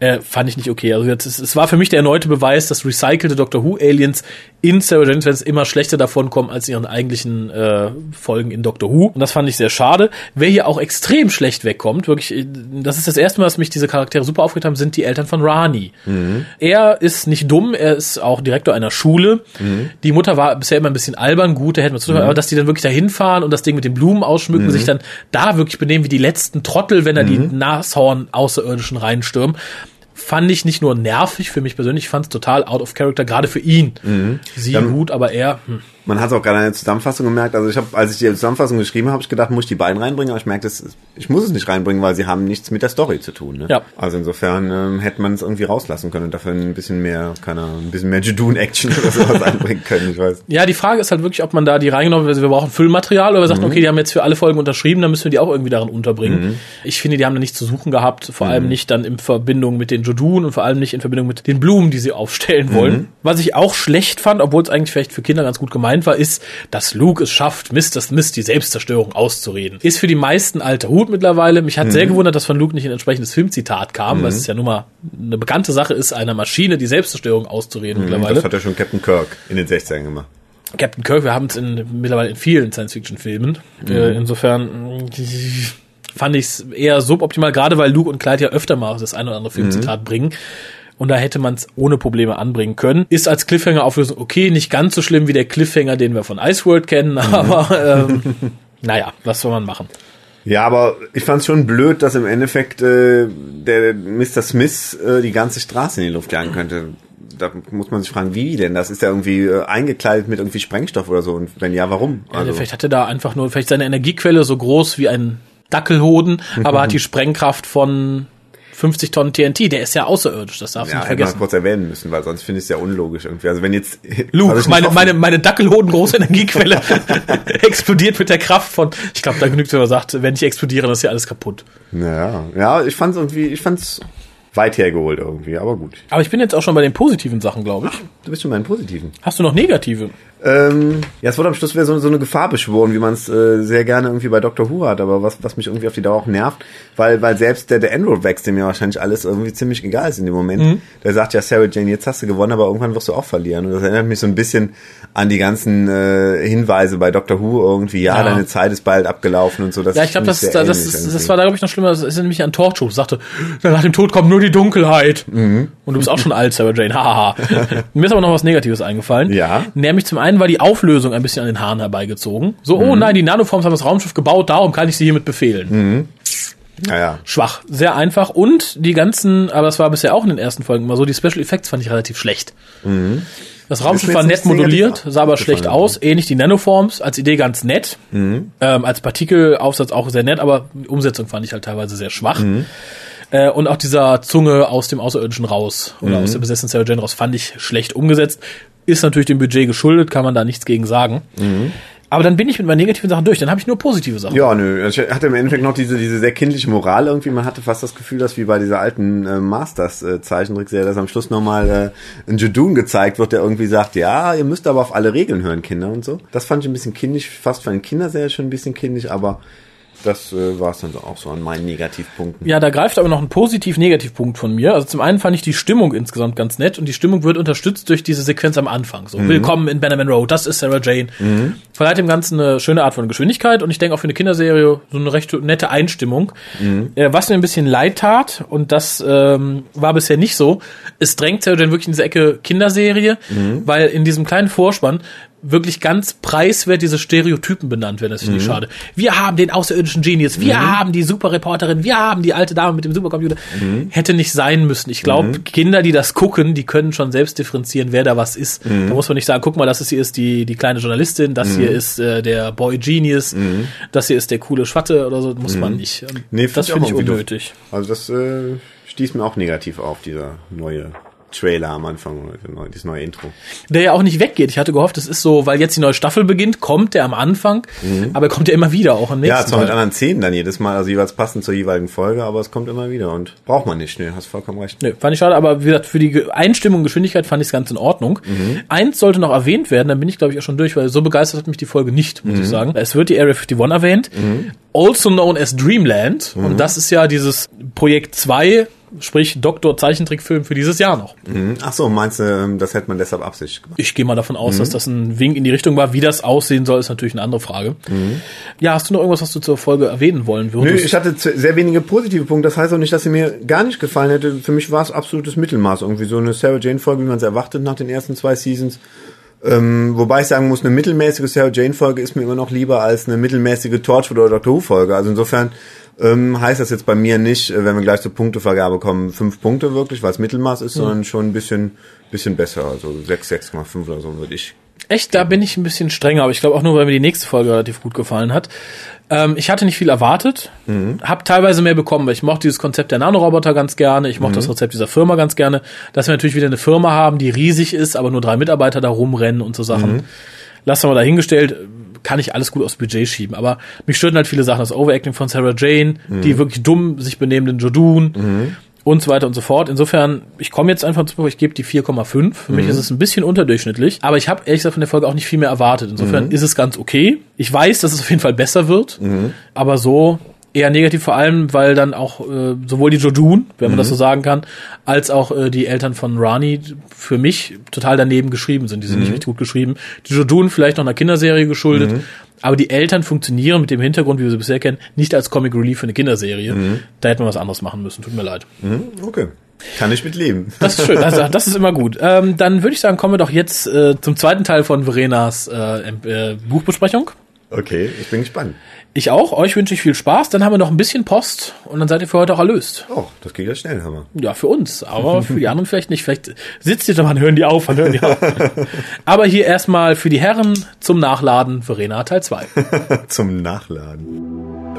äh, fand ich nicht okay. Also jetzt, es, war für mich der erneute Beweis, dass recycelte Doctor Who Aliens in Sarah Adventures immer schlechter davon kommen als ihren eigentlichen äh, Folgen in Doctor Who. Und das fand ich sehr schade. Wer hier auch extrem schlecht wegkommt, wirklich, äh, das ist das erste Mal, dass mich diese Charaktere super aufgeregt haben, sind die Eltern von Rani. Er ist nicht dumm, er ist auch Direktor einer Schule. Die Mutter war bisher immer ein bisschen albern, gut, da hätten wir zu aber dass die dann wirklich dahin fahren und das Ding mit den Blumen ausschmücken, sich dann da wirklich benehmen wie die letzten Trottel, wenn da die Nashorn Außerirdischen reinstürmen. fand ich nicht nur nervig für mich persönlich, ich fand es total out of character, gerade für ihn. Sie Dann- gut, aber er, hm. Man hat es auch gerade in der Zusammenfassung gemerkt. Also ich habe, als ich die Zusammenfassung geschrieben habe, habe ich gedacht, muss ich die beiden reinbringen, aber ich merke, ich muss es nicht reinbringen, weil sie haben nichts mit der Story zu tun. Ne? Ja. Also insofern ähm, hätte man es irgendwie rauslassen können und dafür ein bisschen mehr, keine Ahnung, ein bisschen mehr Judoon-Action oder sowas einbringen können. Ich weiß. Ja, die Frage ist halt wirklich, ob man da die reingenommen hat, also wir brauchen Füllmaterial oder wir Mhm. sagen, okay, die haben jetzt für alle Folgen unterschrieben, dann müssen wir die auch irgendwie darin unterbringen. Mhm. Ich finde, die haben da nichts zu suchen gehabt, vor allem nicht dann in Verbindung mit den Jodun und vor allem nicht in Verbindung mit den Blumen, die sie aufstellen wollen. Mhm. Was ich auch schlecht fand, obwohl es eigentlich vielleicht für Kinder ganz gut gemeint war, ist, dass Luke es schafft, Mist, das Mist, die Selbstzerstörung auszureden. Ist für die meisten alter Hut mittlerweile. Mich hat Mhm. sehr gewundert, dass von Luke nicht ein entsprechendes Filmzitat kam, weil es ja nun mal eine bekannte Sache ist, einer Maschine die Selbstzerstörung auszureden mittlerweile. Mhm. Das hat ja schon Captain Kirk in den 60ern gemacht. Captain Kirk, wir haben es in, mittlerweile in vielen Science-Fiction-Filmen. Äh, insofern fand ich es eher suboptimal, gerade weil Luke und Clyde ja öfter mal das ein oder andere Filmzitat bringen. Und da hätte man es ohne Probleme anbringen können. Ist als Cliffhanger-Auflösung okay, nicht ganz so schlimm wie der Cliffhanger, den wir von Iceworld kennen, aber ähm, naja, was soll man machen? Ja, aber ich fand es schon blöd, dass im Endeffekt äh, der Mr. Smith äh, die ganze Straße in die Luft jagen könnte. Da muss man sich fragen, wie denn? Das ist ja irgendwie äh, eingekleidet mit irgendwie Sprengstoff oder so. Und wenn ja, warum? Also, vielleicht hatte da einfach nur, vielleicht seine Energiequelle so groß wie ein Dackelhoden, aber hat die Sprengkraft von 50 Tonnen TNT. Der ist ja außerirdisch, das darfst du ja, nicht vergessen. kurz erwähnen müssen, weil sonst finde ich es ja unlogisch irgendwie. Also wenn jetzt Luke, also meine, meine, meine Dackelhoden große Energiequelle explodiert mit der Kraft von, ich glaube, da genügt, wenn man sagt, wenn ich explodiere, dann ist ja alles kaputt. Ja, ja, ich fand's irgendwie, ich fand's weit hergeholt irgendwie, aber gut. Aber ich bin jetzt auch schon bei den positiven Sachen, glaube ich. Du bist schon bei den Positiven. Hast du noch negative? Ähm, ja, es wurde am Schluss wieder so, so eine Gefahr beschworen, wie man es äh, sehr gerne irgendwie bei Dr. Who hat, aber was, was mich irgendwie auf die Dauer auch nervt, weil, weil selbst der, der Enroll wächst, dem ja wahrscheinlich alles irgendwie ziemlich egal ist in dem Moment. Der sagt ja, Sarah Jane, jetzt hast du gewonnen, aber irgendwann wirst du auch verlieren. Und das erinnert mich so ein bisschen an die ganzen äh, Hinweise bei Dr. Who irgendwie, ja, Ja. deine Zeit ist bald abgelaufen und so. Das Ja, ich glaube, das, das, das, ist, das war da, glaube ich, noch schlimmer. Das ist nämlich an Torchwood. Sagte, nach dem Tod kommt nur die Dunkelheit. Und du bist auch schon alt, Sarah Jane. Hahaha. Mir ist aber noch was Negatives eingefallen. Ja. Nämlich zum einen war die Auflösung ein bisschen an den Haaren herbeigezogen. So, oh Mhm. nein, die Nanoforms haben das Raumschiff gebaut, darum kann ich sie hiermit befehlen. Naja. Schwach, sehr einfach. Und die ganzen, aber das war bisher auch in den ersten Folgen immer so, die Special Effects fand ich relativ schlecht. Das Raumschiff war nett moduliert, sah aber schlecht aus. Ähnlich die Nanoforms, als Idee ganz nett. Ähm, als Partikelaufsatz auch sehr nett, aber die Umsetzung fand ich halt teilweise sehr schwach. Äh, und auch dieser Zunge aus dem Außerirdischen raus oder aus der besessenen Sarah Jane raus fand ich schlecht umgesetzt. Ist natürlich dem Budget geschuldet, kann man da nichts gegen sagen. Aber dann bin ich mit meinen negativen Sachen durch. Dann habe ich nur positive Sachen. Ja, nö. Ich hatte im Endeffekt noch diese, diese sehr kindliche Moral irgendwie. Man hatte fast das Gefühl, dass wie bei dieser alten äh, Masters-Zeichentrickserie, dass am Schluss nochmal äh, ein Judun gezeigt wird, der irgendwie sagt, ja, ihr müsst aber auf alle Regeln hören, Kinder und so. Das fand ich ein bisschen kindisch, fast für eine Kinderserie schon ein bisschen kindisch, aber das äh, war es dann auch so an meinen Negativpunkten. Ja, da greift aber noch ein Positiv-Negativ-Punkt von mir. Also zum einen fand ich die Stimmung insgesamt ganz nett und die Stimmung wird unterstützt durch diese Sequenz am Anfang. So, willkommen in Bannerman Road, das ist Sarah Jane. Verleiht dem Ganzen eine schöne Art von Geschwindigkeit und ich denke auch für eine Kinderserie so eine recht nette Einstimmung. Äh, was mir ein bisschen leid tat, und das ähm, war bisher nicht so, es drängt Sarah Jane wirklich in diese Ecke Kinderserie, weil in diesem kleinen Vorspann wirklich ganz preiswert diese Stereotypen benannt werden. Das finde ich schade. Wir haben den außerirdischen Genius, wir haben die Superreporterin, wir haben die alte Dame mit dem Supercomputer. Hätte nicht sein müssen. Ich glaube, Kinder, die das gucken, die können schon selbst differenzieren, wer da was ist. Da muss man nicht sagen, guck mal, das ist hier ist die, die kleine Journalistin, das hier ist äh, der Boy Genius, das hier ist der coole Schwatte oder so. Muss man nicht. Und Nee, das find finde ich unnötig. Also das äh, stieß mir auch negativ auf, dieser neue Trailer am Anfang, das neue- dieses neue Intro. der ja auch nicht weggeht. Ich hatte gehofft, es ist so, weil jetzt die neue Staffel beginnt, kommt der am Anfang, aber er kommt ja immer wieder, auch im nächsten Ja, zwar mit anderen Szenen dann jedes Mal, also jeweils passend zur jeweiligen Folge, aber es kommt immer wieder und braucht man nicht. Nee, hast vollkommen recht. Nö, fand ich schade, aber wie gesagt, für die Einstimmung und Geschwindigkeit fand ich es ganz in Ordnung. Eins sollte noch erwähnt werden, dann bin ich glaube ich auch schon durch, weil so begeistert hat mich die Folge nicht, muss ich sagen. Es wird die Area 51 erwähnt, also known as Dreamland und das ist ja dieses Projekt 2, sprich Doktor Zeichentrickfilm für dieses Jahr noch. Mhm. Ach so, meinst du, ähm, das hätte man deshalb absichtlich gemacht? Ich gehe mal davon aus, dass das ein Wink in die Richtung war. Wie das aussehen soll, ist natürlich eine andere Frage. Ja, hast du noch irgendwas, was du zur Folge erwähnen wollen Nö, würdest? ich hatte sehr wenige positive Punkte. Das heißt auch nicht, dass sie mir gar nicht gefallen hätte. Für mich war es absolutes Mittelmaß. Irgendwie so eine Sarah Jane Folge, wie man es erwartet nach den ersten zwei Seasons. Ähm, wobei ich sagen muss, eine mittelmäßige Sarah Jane Folge ist mir immer noch lieber als eine mittelmäßige Torchwood oder Doctor Who Folge. Also insofern ähm, heißt das jetzt bei mir nicht, äh, wenn wir gleich zur Punktevergabe kommen, fünf Punkte wirklich, weil es Mittelmaß ist, mhm. sondern schon ein bisschen, bisschen besser. Also sechs, sechs Komma fünf oder so würde ich. Echt, da bin ich ein bisschen strenger, aber ich glaube auch nur, weil mir die nächste Folge relativ gut gefallen hat. Ähm, ich hatte nicht viel erwartet, mhm. habe teilweise mehr bekommen, weil ich mochte dieses Konzept der Nanoroboter ganz gerne, ich mochte mhm. das Rezept dieser Firma ganz gerne, dass wir natürlich wieder eine Firma haben, die riesig ist, aber nur drei Mitarbeiter da rumrennen und so Sachen. Mhm. Lass mal dahingestellt, kann ich alles gut aufs Budget schieben. Aber mich störten halt viele Sachen. Das Overacting von Sarah Jane, mhm. die wirklich dumm sich benehmenden Jodun mhm. Und so weiter und so fort. Insofern, ich komme jetzt einfach zu, ich gebe die 4,5. Für mhm. mich ist es ein bisschen unterdurchschnittlich. Aber ich habe ehrlich gesagt von der Folge auch nicht viel mehr erwartet. Insofern mhm. ist es ganz okay. Ich weiß, dass es auf jeden Fall besser wird. Mhm. Aber so eher negativ, vor allem, weil dann auch äh, sowohl die Jodun, wenn man das so sagen kann, als auch äh, die Eltern von Rani für mich total daneben geschrieben sind. Die sind mhm. nicht richtig gut geschrieben. Die Jodun vielleicht noch einer Kinderserie geschuldet, mhm. aber die Eltern funktionieren mit dem Hintergrund, wie wir sie bisher kennen, nicht als Comic Relief für eine Kinderserie. Mhm. Da hätten wir was anderes machen müssen. Tut mir leid. Mhm. Okay. Kann ich mit leben. Das ist schön. Also, das ist immer gut. Ähm, dann würde ich sagen, kommen wir doch jetzt äh, zum zweiten Teil von Verenas äh, äh, Buchbesprechung. Okay, ich bin gespannt. Ich auch. Euch wünsche ich viel Spaß. Dann haben wir noch ein bisschen Post und dann seid ihr für heute auch erlöst. Oh, das geht ja schnell, Hammer. Ja, für uns. Aber für die anderen vielleicht nicht. Vielleicht sitzt ihr doch mal, hören die auf, dann hören die auf. aber hier erstmal für die Herren zum Nachladen Verena Teil 2. zum Nachladen.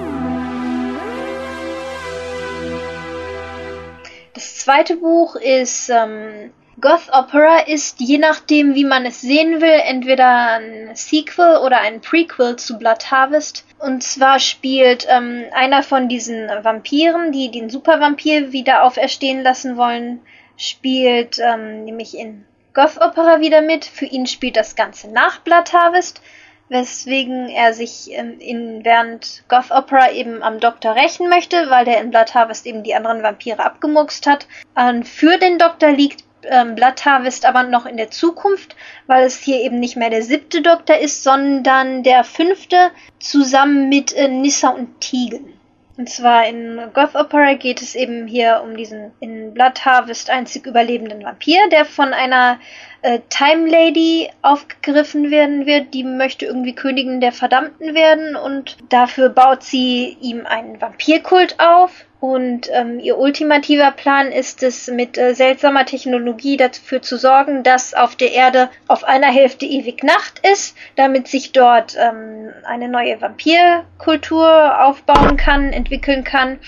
Das zweite Buch ist ähm, Goth Opera ist, je nachdem wie man es sehen will, entweder ein Sequel oder ein Prequel zu Blood Harvest. Und zwar spielt ähm, einer von diesen Vampiren, die den Supervampir wieder auferstehen lassen wollen, spielt ähm, nämlich in Goth Opera wieder mit. Für ihn spielt das Ganze nach Blood Harvest, weswegen er sich ähm, in, während Goth Opera eben am Doktor rächen möchte, weil der in Blood Harvest eben die anderen Vampire abgemuckst hat. Und für den Doktor liegt ähm, Blood Harvest aber noch in der Zukunft, weil es hier eben nicht mehr der siebte Doktor ist, sondern der fünfte zusammen mit äh, Nissa und Tegan. Und zwar in Goth Opera geht es eben hier um diesen in Blood Harvest einzig überlebenden Vampir, der von einer äh, Time Lady aufgegriffen werden wird. Die möchte irgendwie Königin der Verdammten werden und dafür baut sie ihm einen Vampirkult auf und ähm, ihr ultimativer Plan ist es, mit äh, seltsamer Technologie dafür zu sorgen, dass auf der Erde auf einer Hälfte ewig Nacht ist, damit sich dort ähm, eine neue Vampirkultur aufbauen kann, entwickeln kann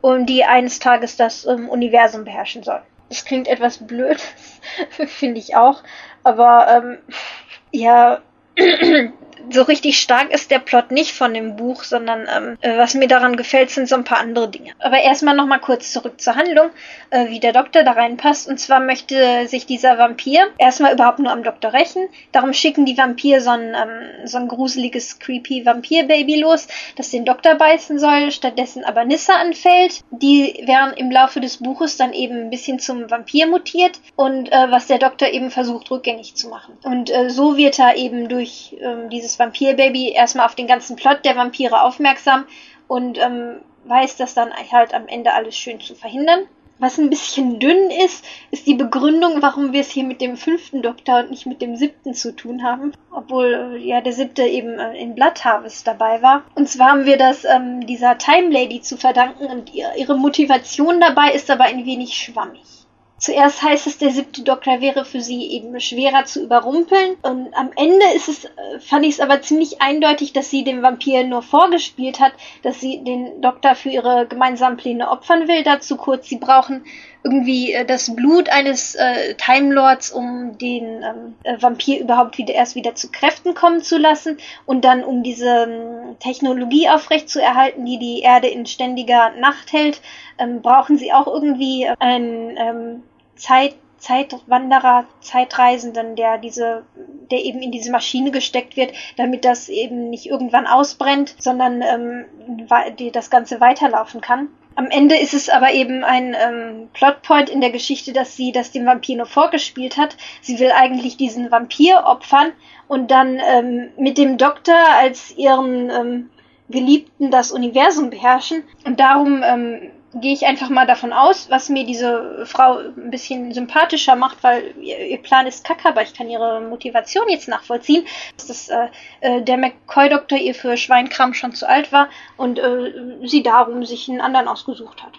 und die eines Tages das ähm, Universum beherrschen soll. Das klingt etwas blöd, finde ich auch, aber ähm, ja, so richtig stark ist der Plot nicht von dem Buch, sondern ähm, äh, was mir daran gefällt, sind so ein paar andere Dinge. Aber erstmal nochmal kurz zurück zur Handlung, äh, wie der Doktor da reinpasst. Und zwar möchte sich dieser Vampir erstmal überhaupt nur am Doktor rächen. Darum schicken die Vampir so ein, ähm, so ein gruseliges, creepy Vampir-Baby los, das den Doktor beißen soll, stattdessen aber Nissa anfällt. Die wären im Laufe des Buches dann eben ein bisschen zum Vampir mutiert und äh, was der Doktor eben versucht rückgängig zu machen. Und äh, so wird er eben durch ähm, dieses Vampirbaby erstmal auf den ganzen Plot der Vampire aufmerksam und ähm, weiß das dann halt am Ende alles schön zu verhindern. Was ein bisschen dünn ist, ist die Begründung, warum wir es hier mit dem fünften Doktor und nicht mit dem siebten zu tun haben. Obwohl äh, ja der siebte eben äh, in Blood Harvest dabei war. Und zwar haben wir das ähm, dieser Time Lady zu verdanken und ihr, ihre Motivation dabei ist aber ein wenig schwammig. Zuerst heißt es, der siebte Doktor wäre für sie eben schwerer zu überrumpeln. Und am Ende ist es, äh, fand ich es aber ziemlich eindeutig, dass sie dem Vampir nur vorgespielt hat, dass sie den Doktor für ihre gemeinsamen Pläne opfern will. Dazu kurz, sie brauchen irgendwie äh, das Blut eines äh, Time Lords, um den ähm, äh, Vampir überhaupt wieder erst wieder zu Kräften kommen zu lassen und dann um diese ähm, Technologie aufrecht zu erhalten, die die Erde in ständiger Nacht hält, ähm, brauchen sie auch irgendwie einen ähm, Zeit, Zeitwanderer, Zeitreisenden, der diese, der eben in diese Maschine gesteckt wird, damit das eben nicht irgendwann ausbrennt, sondern ähm, die das Ganze weiterlaufen kann. Am Ende ist es aber eben ein ähm, Plotpoint in der Geschichte, dass sie das dem Vampir nur vorgespielt hat. Sie will eigentlich diesen Vampir opfern und dann ähm, mit dem Doktor als ihren ähm, Geliebten das Universum beherrschen. Und darum ähm, gehe ich einfach mal davon aus, was mir diese Frau ein bisschen sympathischer macht, weil ihr, Plan ist kacke, aber ich kann ihre Motivation jetzt nachvollziehen, dass das, äh, äh der McCoy-Doktor ihr für Schweinkram schon zu alt war und äh, sie darum sich einen anderen ausgesucht hat.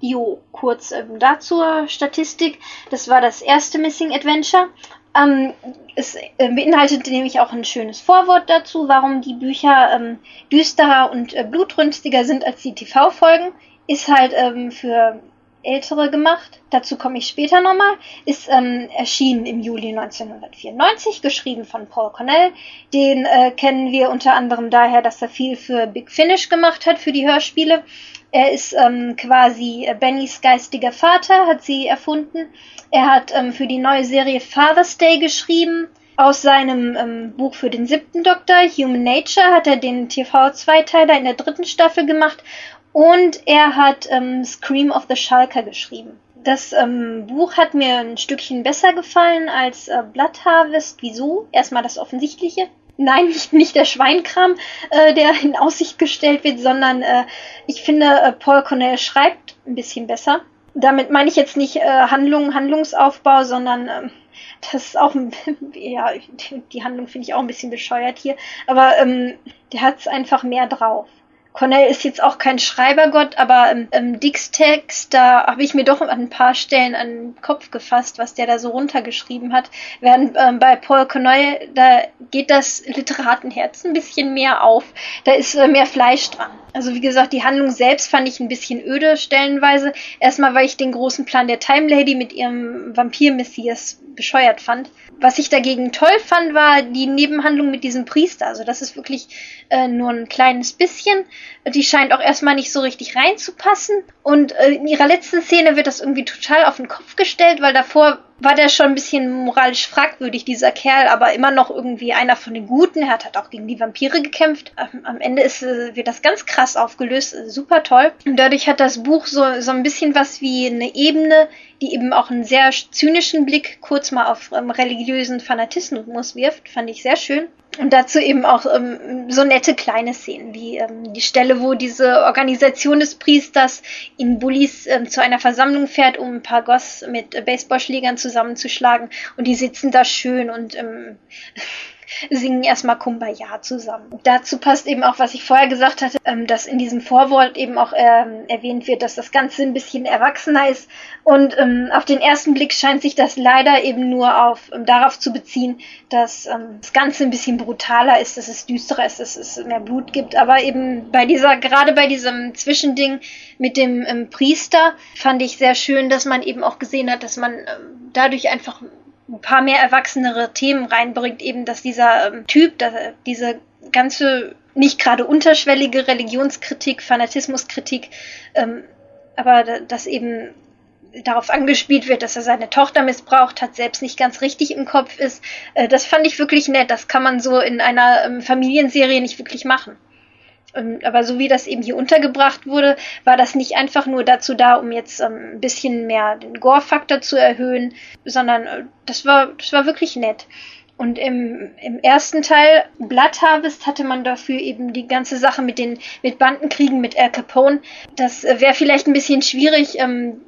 Jo, kurz ähm, dazu Statistik. Das war das erste Missing Adventure. Ähm, es äh, beinhaltet nämlich auch ein schönes Vorwort dazu, warum die Bücher ähm, düsterer und äh, blutrünstiger sind als die TV-Folgen. Ist halt ähm, für Ältere gemacht. Dazu komme ich später nochmal. Ist ähm, erschienen im Juli 1994, geschrieben von Paul Cornell. Den äh, kennen wir unter anderem daher, dass er viel für Big Finish gemacht hat, für die Hörspiele. Er ist ähm, quasi äh, Bennys geistiger Vater, hat sie erfunden. Er hat ähm, für die neue Serie Father's Day geschrieben. Aus seinem ähm, Buch für den siebten Doktor, Human Nature, hat er den TV-Zweiteiler in der dritten Staffel gemacht und er hat ähm, Scream of the Shulker geschrieben. Das ähm, Buch hat mir ein Stückchen besser gefallen als äh, Blood Harvest. Wieso? Erstmal das Offensichtliche. Nein, nicht, nicht der Schweinkram, äh, der in Aussicht gestellt wird, sondern äh, ich finde, äh, Paul Cornell schreibt ein bisschen besser. Damit meine ich jetzt nicht äh, Handlung, Handlungsaufbau, sondern äh, das ist auch, ja, die Handlung finde ich auch ein bisschen bescheuert hier, aber ähm, der hat es einfach mehr drauf. Cornell ist jetzt auch kein Schreibergott, aber im, im Dix-Text, da habe ich mir doch an ein paar Stellen an den Kopf gefasst, was der da so runtergeschrieben hat. Während ähm, bei Paul Cornell, da geht das Literatenherz ein bisschen mehr auf. Da ist äh, mehr Fleisch dran. Also wie gesagt, die Handlung selbst fand ich ein bisschen öde stellenweise. Erstmal, weil ich den großen Plan der Time Lady mit ihrem Vampir-Messias bescheuert fand. Was ich dagegen toll fand, war die Nebenhandlung mit diesem Priester. Also das ist wirklich äh, nur ein kleines bisschen. Die scheint auch erstmal nicht so richtig reinzupassen. Und äh, in ihrer letzten Szene wird das irgendwie total auf den Kopf gestellt, weil davor war der schon ein bisschen moralisch fragwürdig, dieser Kerl, aber immer noch irgendwie einer von den Guten. Er hat halt auch gegen die Vampire gekämpft. Am Ende ist, äh, wird das ganz krass aufgelöst. Super toll. Und dadurch hat das Buch so, so ein bisschen was wie eine Ebene, die eben auch einen sehr zynischen Blick kurz mal auf ähm, religiösen Fanatismus wirft. Fand ich sehr schön. Und dazu eben auch ähm, so nette kleine Szenen, wie ähm, die Stelle, wo diese Organisation des Priesters in Bullis ähm, zu einer Versammlung fährt, um ein paar Goss mit Baseballschlägern zusammenzuschlagen. Und die sitzen da schön und ähm, singen erstmal Kumbaya zusammen. Dazu passt eben auch, was ich vorher gesagt hatte, ähm, dass in diesem Vorwort eben auch ähm, erwähnt wird, dass das Ganze ein bisschen erwachsener ist. Und ähm, auf den ersten Blick scheint sich das leider eben nur auf darauf zu beziehen, dass das Ganze ein bisschen brutaler ist, dass es düsterer ist, dass es mehr Blut gibt. Aber eben bei dieser, gerade bei diesem Zwischending mit dem Priester fand ich sehr schön, dass man eben auch gesehen hat, dass man dadurch einfach ein paar mehr erwachsenere Themen reinbringt, eben dass dieser ähm, Typ, dass, diese ganze nicht gerade unterschwellige Religionskritik, Fanatismuskritik, ähm, aber dass eben darauf angespielt wird, dass er seine Tochter missbraucht hat, selbst nicht ganz richtig im Kopf ist. Äh, das fand ich wirklich nett. Das kann man so in einer ähm, Familienserie nicht wirklich machen. Ähm, aber so wie das eben hier untergebracht wurde, war das nicht einfach nur dazu da, um jetzt ähm, ein bisschen mehr den Gore-Faktor zu erhöhen, sondern äh, das war, das war wirklich nett. Und im, im ersten Teil, Blood Harvest, hatte man dafür eben die ganze Sache mit den mit Bandenkriegen mit Al Capone. Das äh, wäre vielleicht ein bisschen schwierig, ähm,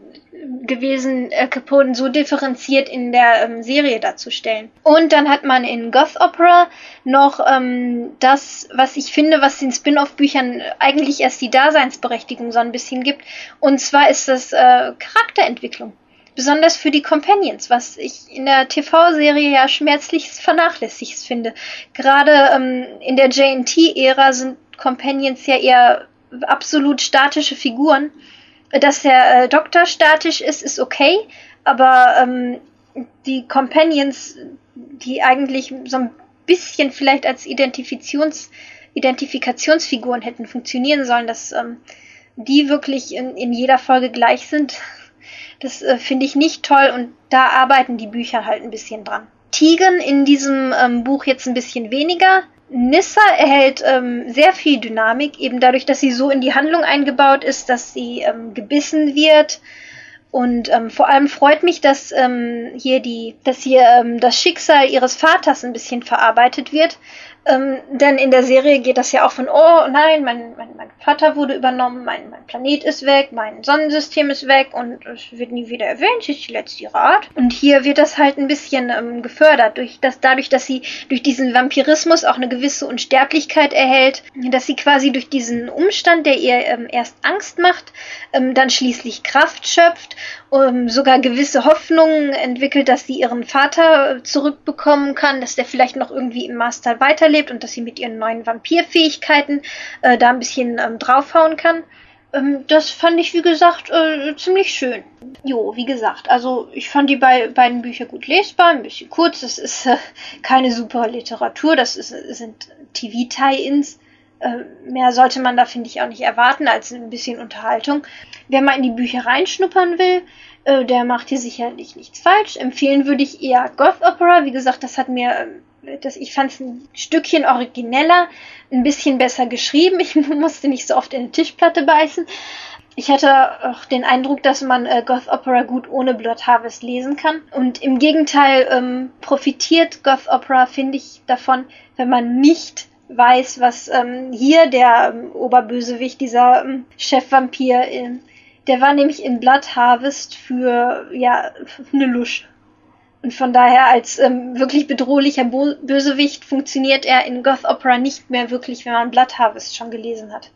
gewesen, Al Capone so differenziert in der ähm, Serie darzustellen. Und dann hat man in Goth Opera noch ähm, das, was ich finde, was den Spin-off-Büchern eigentlich erst die Daseinsberechtigung so ein bisschen gibt. Und zwar ist das äh, Charakterentwicklung. Besonders für die Companions, was ich in der TV-Serie ja schmerzlich vernachlässigt finde. Gerade ähm, in der JT-Ära sind Companions ja eher absolut statische Figuren dass der äh, Doktor statisch ist, ist okay, aber ähm, die Companions, die eigentlich so ein bisschen vielleicht als Identifikations Identifikationsfiguren hätten funktionieren sollen, dass ähm, die wirklich in, in jeder Folge gleich sind, das äh, finde ich nicht toll und da arbeiten die Bücher halt ein bisschen dran. Tigen in diesem ähm, Buch jetzt ein bisschen weniger. Nissa erhält ähm, sehr viel Dynamik, eben dadurch, dass sie so in die Handlung eingebaut ist, dass sie ähm, gebissen wird. Und ähm, vor allem freut mich, dass ähm, hier die, dass hier ähm, das Schicksal ihres Vaters ein bisschen verarbeitet wird, Ähm, denn in der Serie geht das ja auch von, oh nein, mein, mein, mein Vater wurde übernommen, mein, mein Planet ist weg, mein Sonnensystem ist weg und es wird nie wieder erwähnt, ist die letzte Rat. Und hier wird das halt ein bisschen ähm, gefördert, durch das, dadurch, dass sie durch diesen Vampirismus auch eine gewisse Unsterblichkeit erhält, dass sie quasi durch diesen Umstand, der ihr ähm, erst Angst macht, ähm, dann schließlich Kraft schöpft, ähm, sogar gewisse Hoffnungen entwickelt, dass sie ihren Vater äh, zurückbekommen kann, dass der vielleicht noch irgendwie im Master weiter weiterlebt und dass sie mit ihren neuen Vampirfähigkeiten äh, da ein bisschen ähm, draufhauen kann. Ähm, das fand ich, wie gesagt, äh, ziemlich schön. Jo, wie gesagt, also ich fand die bei, beiden Bücher gut lesbar, ein bisschen kurz. Das ist äh, keine super Literatur, das ist, sind TV-Tie-Ins. Äh, mehr sollte man da, finde ich, auch nicht erwarten als ein bisschen Unterhaltung. Wer mal in die Bücher reinschnuppern will, äh, der macht hier sicherlich nichts falsch. Empfehlen würde ich eher Goth Opera. Wie gesagt, das hat mir ähm, das, ich fand es ein Stückchen origineller, ein bisschen besser geschrieben. Ich musste nicht so oft in die Tischplatte beißen. Ich hatte auch den Eindruck, dass man äh, Goth Opera gut ohne Blood Harvest lesen kann. Und im Gegenteil ähm, profitiert Goth Opera, finde ich, davon, wenn man nicht weiß, was ähm, hier der ähm, Oberbösewicht, dieser ähm, Chefvampir, äh, der war nämlich in Blood Harvest für ja eine Lusche. Und von daher als ähm, wirklich bedrohlicher Bo Bösewicht funktioniert er in Goth Opera nicht mehr wirklich, wenn man Blood Harvest schon gelesen hat.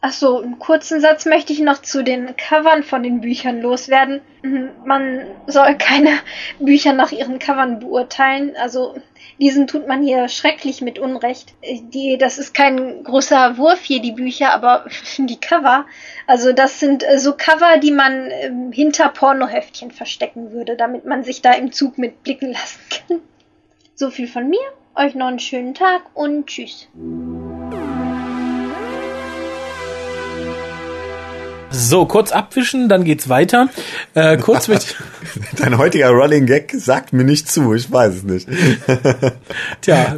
Ach so, einen kurzen Satz möchte ich noch zu den Covern von den Büchern loswerden. Mhm, man soll keine Bücher nach ihren Covern beurteilen. Also diesen tut man hier schrecklich mit Unrecht. Die, das ist kein großer Wurf hier, die Bücher, aber die Cover. Also das sind äh, so Cover, die man ähm, hinter Pornoheftchen verstecken würde, damit man sich da im Zug mit blicken lassen kann. So viel von mir. Euch noch einen schönen Tag und tschüss. So, kurz abwischen, dann geht's weiter. Äh, kurz mit. Dein heutiger Running Gag sagt mir nicht zu, ich weiß es nicht. Tja,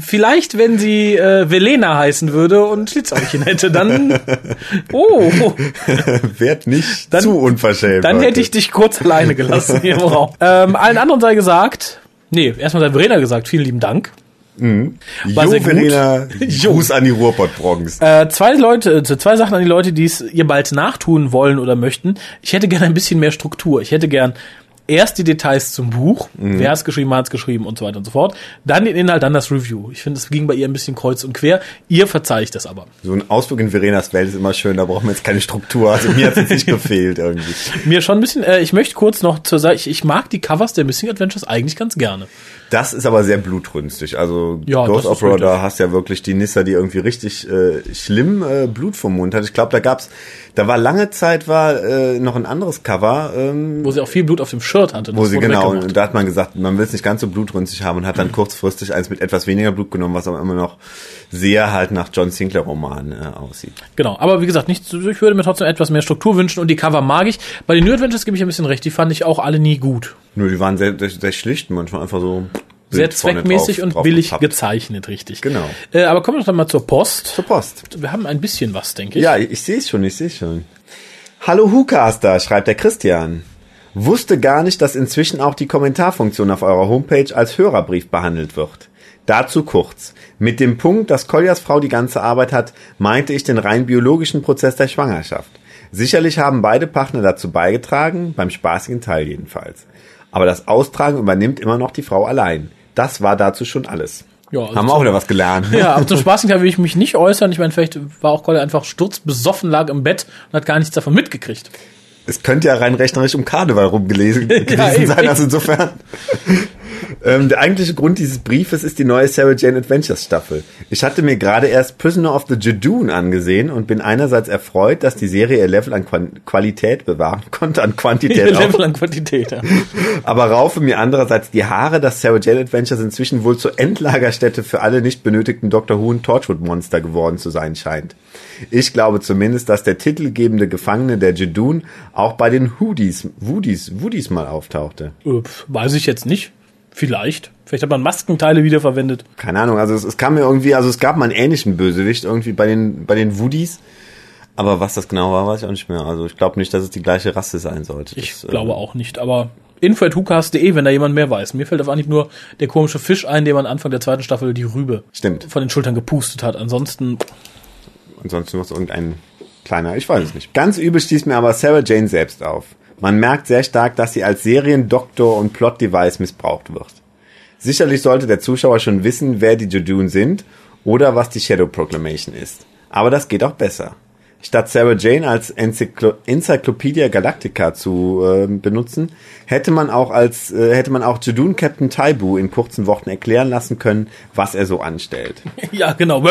vielleicht, wenn sie äh, Velena heißen würde und Schlitzäugchen hätte, dann. Oh! Werd nicht dann, zu unverschämt. Dann heute. hätte ich dich kurz alleine gelassen hier im Raum. Ähm, allen anderen sei gesagt. Nee, erstmal sei Verena gesagt, vielen lieben Dank. Mhm. War jo, Verena, Gruß an die Ruhrpott-Bronx. Äh, zwei Leute, äh, zwei Sachen an die Leute, die es ihr bald nachtun wollen oder möchten. Ich hätte gerne ein bisschen mehr Struktur. Ich hätte gern erst die Details zum Buch, mhm. wer es geschrieben hat, es geschrieben und so weiter und so fort. Dann den Inhalt, dann das Review. Ich finde, es ging bei ihr ein bisschen kreuz und quer. Ihr verzeiht das aber. So ein Ausflug in Verenas Welt ist immer schön, da brauchen wir jetzt keine Struktur. Also mir hat es nicht gefehlt irgendwie. Mir schon ein bisschen, äh, ich möchte kurz noch zur Seite, ich, ich mag die Covers der Missing Adventures eigentlich ganz gerne. Das ist aber sehr blutrünstig. Also ja, Ghost Opera, da hast ja wirklich die Nissa, die irgendwie richtig äh, schlimm äh, Blut vom Mund hat. Ich glaube, da gab's, da war lange Zeit war äh, noch ein anderes Cover, ähm, wo sie auch viel Blut auf dem Shirt hatte. Wo sie genau, und da hat man gesagt, man will es nicht ganz so blutrünstig haben und hat dann kurzfristig eins mit etwas weniger Blut genommen, was aber immer noch sehr halt nach John Sinclair Roman äh, aussieht. Genau, aber wie gesagt, nicht, ich würde mir trotzdem etwas mehr Struktur wünschen und die Cover mag ich. Bei den New Adventures gebe ich ein bisschen recht, die fand ich auch alle nie gut. Nur die waren sehr, sehr, sehr schlicht, manchmal einfach so sehr zweckmäßig drauf, und drauf billig gepappt. gezeichnet, richtig. Genau. Äh, aber kommen wir doch mal zur Post. Zur Post. Wir haben ein bisschen was, denke ich. Ja, ich, ich sehe es schon, ich sehe es schon. Hallo Hucaster, schreibt der Christian. Wusste gar nicht, dass inzwischen auch die Kommentarfunktion auf eurer Homepage als Hörerbrief behandelt wird. Dazu kurz. Mit dem Punkt, dass Koljas Frau die ganze Arbeit hat, meinte ich den rein biologischen Prozess der Schwangerschaft. Sicherlich haben beide Partner dazu beigetragen, beim spaßigen Teil jedenfalls. Aber das Austragen übernimmt immer noch die Frau allein. Das war dazu schon alles. Ja, also Haben wir auch wieder was gelernt. Ja, aber zum spaßigen Teil will ich mich nicht äußern. Ich meine, vielleicht war auch Kolja einfach sturzbesoffen, lag im Bett und hat gar nichts davon mitgekriegt. Es könnte ja rein rechnerisch um Karneval rumgelesen gewesen ja, sein, also insofern. Ähm, der eigentliche Grund dieses Briefes ist die neue Sarah Jane Adventures Staffel. Ich hatte mir gerade erst Prisoner of the Jadoon angesehen und bin einerseits erfreut, dass die Serie ihr Level an Quant Qualität bewahren konnte, an Quantität ihr Level an Quantität, ja. Aber raufe mir andererseits die Haare, dass Sarah Jane Adventures inzwischen wohl zur Endlagerstätte für alle nicht benötigten Doctor Who und Torchwood Monster geworden zu sein scheint. Ich glaube zumindest, dass der titelgebende Gefangene der Jadoon auch bei den Hoodies, Woodies, Woodies mal auftauchte. Ups, weiß ich jetzt nicht. Vielleicht. Vielleicht hat man Maskenteile wiederverwendet. Keine Ahnung, also es, es kam mir irgendwie, also es gab mal einen ähnlichen Bösewicht irgendwie bei den, bei den Woodies. Aber was das genau war, weiß ich auch nicht mehr. Also ich glaube nicht, dass es die gleiche Rasse sein sollte. Ich das, glaube äh, auch nicht, aber info.hukas.de, wenn da jemand mehr weiß. Mir fällt auf Anhieb nur der komische Fisch ein, dem man Anfang der zweiten Staffel die Rübe Stimmt. von den Schultern gepustet hat. Ansonsten, Ansonsten noch so irgendein kleiner, ich weiß es nicht. Ganz übel stieß mir aber Sarah Jane selbst auf. Man merkt sehr stark, dass sie als Seriendoktor und Plot-Device missbraucht wird. Sicherlich sollte der Zuschauer schon wissen, wer die Judun sind oder was die Shadow Proclamation ist. Aber das geht auch besser. Statt Sarah Jane als Enzyklo Encyclopedia Galactica zu äh, benutzen, hätte man auch als äh, hätte man auch Judun Captain Taibu in kurzen Worten erklären lassen können, was er so anstellt. ja, genau.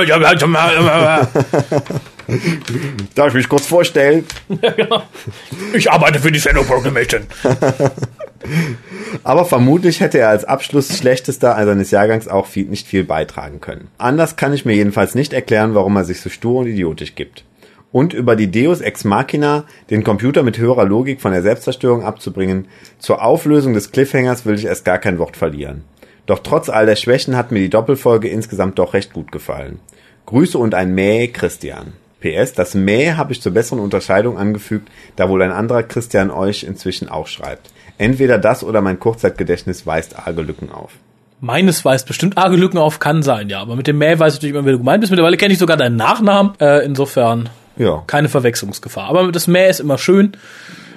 Darf ich mich kurz vorstellen? Ich arbeite für die Shadow Proclamation. Aber vermutlich hätte er als Abschluss schlechtester seines Jahrgangs auch viel, nicht viel beitragen können. Anders kann ich mir jedenfalls nicht erklären, warum er sich so stur und idiotisch gibt. Und über die Deus Ex Machina, den Computer mit höherer Logik von der Selbstzerstörung abzubringen, zur Auflösung des Cliffhangers will ich erst gar kein Wort verlieren. Doch trotz all der Schwächen hat mir die Doppelfolge insgesamt doch recht gut gefallen. Grüße und ein Mäh, Christian. PS, das Mäh habe ich zur besseren Unterscheidung angefügt, da wohl ein anderer Christian euch inzwischen auch schreibt. Entweder das oder mein Kurzzeitgedächtnis weist arge Lücken auf. Meines weist bestimmt arge Lücken auf, kann sein, ja. Aber mit dem Mail weiß ich natürlich immer, wer du gemeint bist. Mittlerweile kenne ich sogar deinen Nachnamen. Äh, insofern Ja. keine Verwechslungsgefahr. Aber das Mail ist immer schön.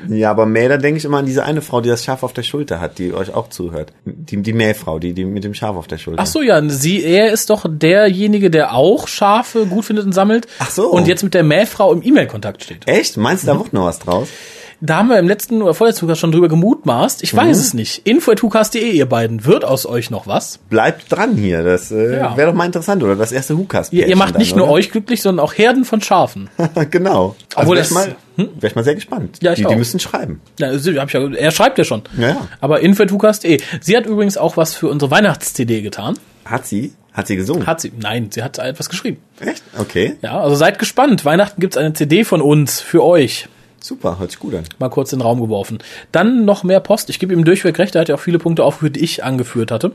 Ja, aber Mäh, da denke ich immer an diese eine Frau, die das Schaf auf der Schulter hat, die euch auch zuhört. Die, die Mähfrau, die, die mit dem Schaf auf der Schulter. Ach so, ja, sie, er ist doch derjenige, der auch Schafe gut findet und sammelt. Ach so. Und jetzt mit der Mähfrau im E-Mail-Kontakt steht. Echt? Meinst du, da wird noch was draus? Da haben wir im letzten oder vorletzten Podcast schon drüber gemutmaßt. Ich weiß es nicht. Info.hukas.de, ihr beiden. Wird aus euch noch was? Bleibt dran hier, das äh, Ja. wäre doch mal interessant, oder? Das erste Hukas. Ihr, ihr macht nicht nur euch glücklich, sondern auch Herden von Schafen. genau. Also Obwohl das- mal, wär ich mal sehr gespannt. Ja, ich die, auch. die müssen schreiben. Ja, hab ich ja, er schreibt ja schon. Ja, ja. Aber info.hukas.de. Sie hat übrigens auch was für unsere Weihnachts-CD getan. Hat sie? Hat sie gesungen? Hat sie? Nein, sie hat etwas geschrieben. Echt? Okay. Ja, also seid gespannt. Weihnachten gibt's eine CD von uns für euch. Super, hört sich gut an. Mal kurz in den Raum geworfen. Dann noch mehr Post. Ich gebe ihm durchweg recht. Er hat ja auch viele Punkte aufgeführt, die ich angeführt hatte.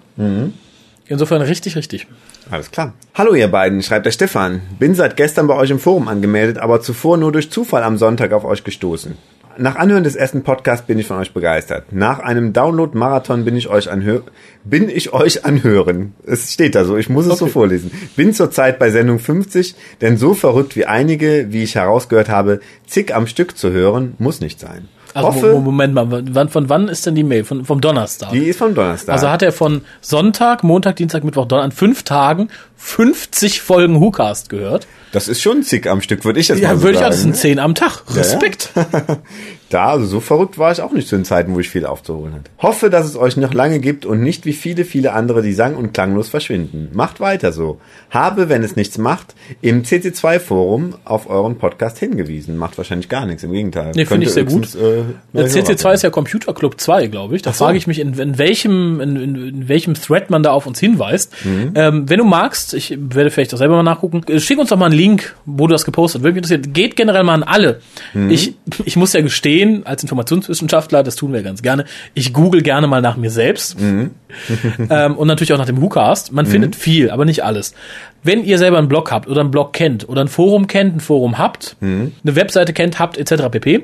Insofern richtig, richtig. Alles klar. Hallo ihr beiden, schreibt der Stefan. Bin seit gestern bei euch im Forum angemeldet, aber zuvor nur durch Zufall am Sonntag auf euch gestoßen. Nach Anhören des ersten Podcasts bin ich von euch begeistert. Nach einem Download-Marathon bin ich euch anhö bin ich euch anhören. Es steht da so, ich muss es so vorlesen. Bin zurzeit bei Sendung 50, denn so verrückt wie einige, wie ich herausgehört habe, zig am Stück zu hören, muss nicht sein. Also Hoffe, Mo- Moment mal, wann, von wann ist denn die Mail? Von, vom Donnerstag. die ist vom Donnerstag. also hat er von Sonntag, Montag, Dienstag, Mittwoch, Donnerstag, an fünf Tagen 50 Folgen WhoCast gehört. das ist schon zig am Stück, würde ich jetzt mal Ja, so würde ich sagen. auch, das sind ne? zehn am Tag. Respekt. Da, also so verrückt war ich auch nicht zu den Zeiten, wo ich viel aufzuholen hatte. Hoffe, dass es euch noch lange gibt und nicht wie viele, viele andere, die sang- und klanglos verschwinden. Macht weiter so. Habe, wenn es nichts macht, im CC2-Forum auf euren Podcast hingewiesen. Macht wahrscheinlich gar nichts, im Gegenteil. Nee, finde ich sehr gut. Äh, Der Hörer CC2 ist ja Computer Club 2, glaube ich. Da so. frage ich mich, in, in welchem in, in, in welchem Thread man da auf uns hinweist. Mhm. Ähm, wenn du magst, ich werde vielleicht auch selber mal nachgucken, äh, schick uns doch mal einen Link, wo du das gepostet hast. Würde mich interessieren. Geht generell mal an alle. Mhm. Ich, ich muss ja gestehen, als Informationswissenschaftler, das tun wir ganz gerne, ich google gerne mal nach mir selbst. Mhm. ähm, und natürlich auch nach dem WhoCast. Man findet viel, aber nicht alles. Wenn ihr selber einen Blog habt oder einen Blog kennt oder ein Forum kennt, ein Forum habt, Mhm. eine Webseite kennt, habt, etc. pp.,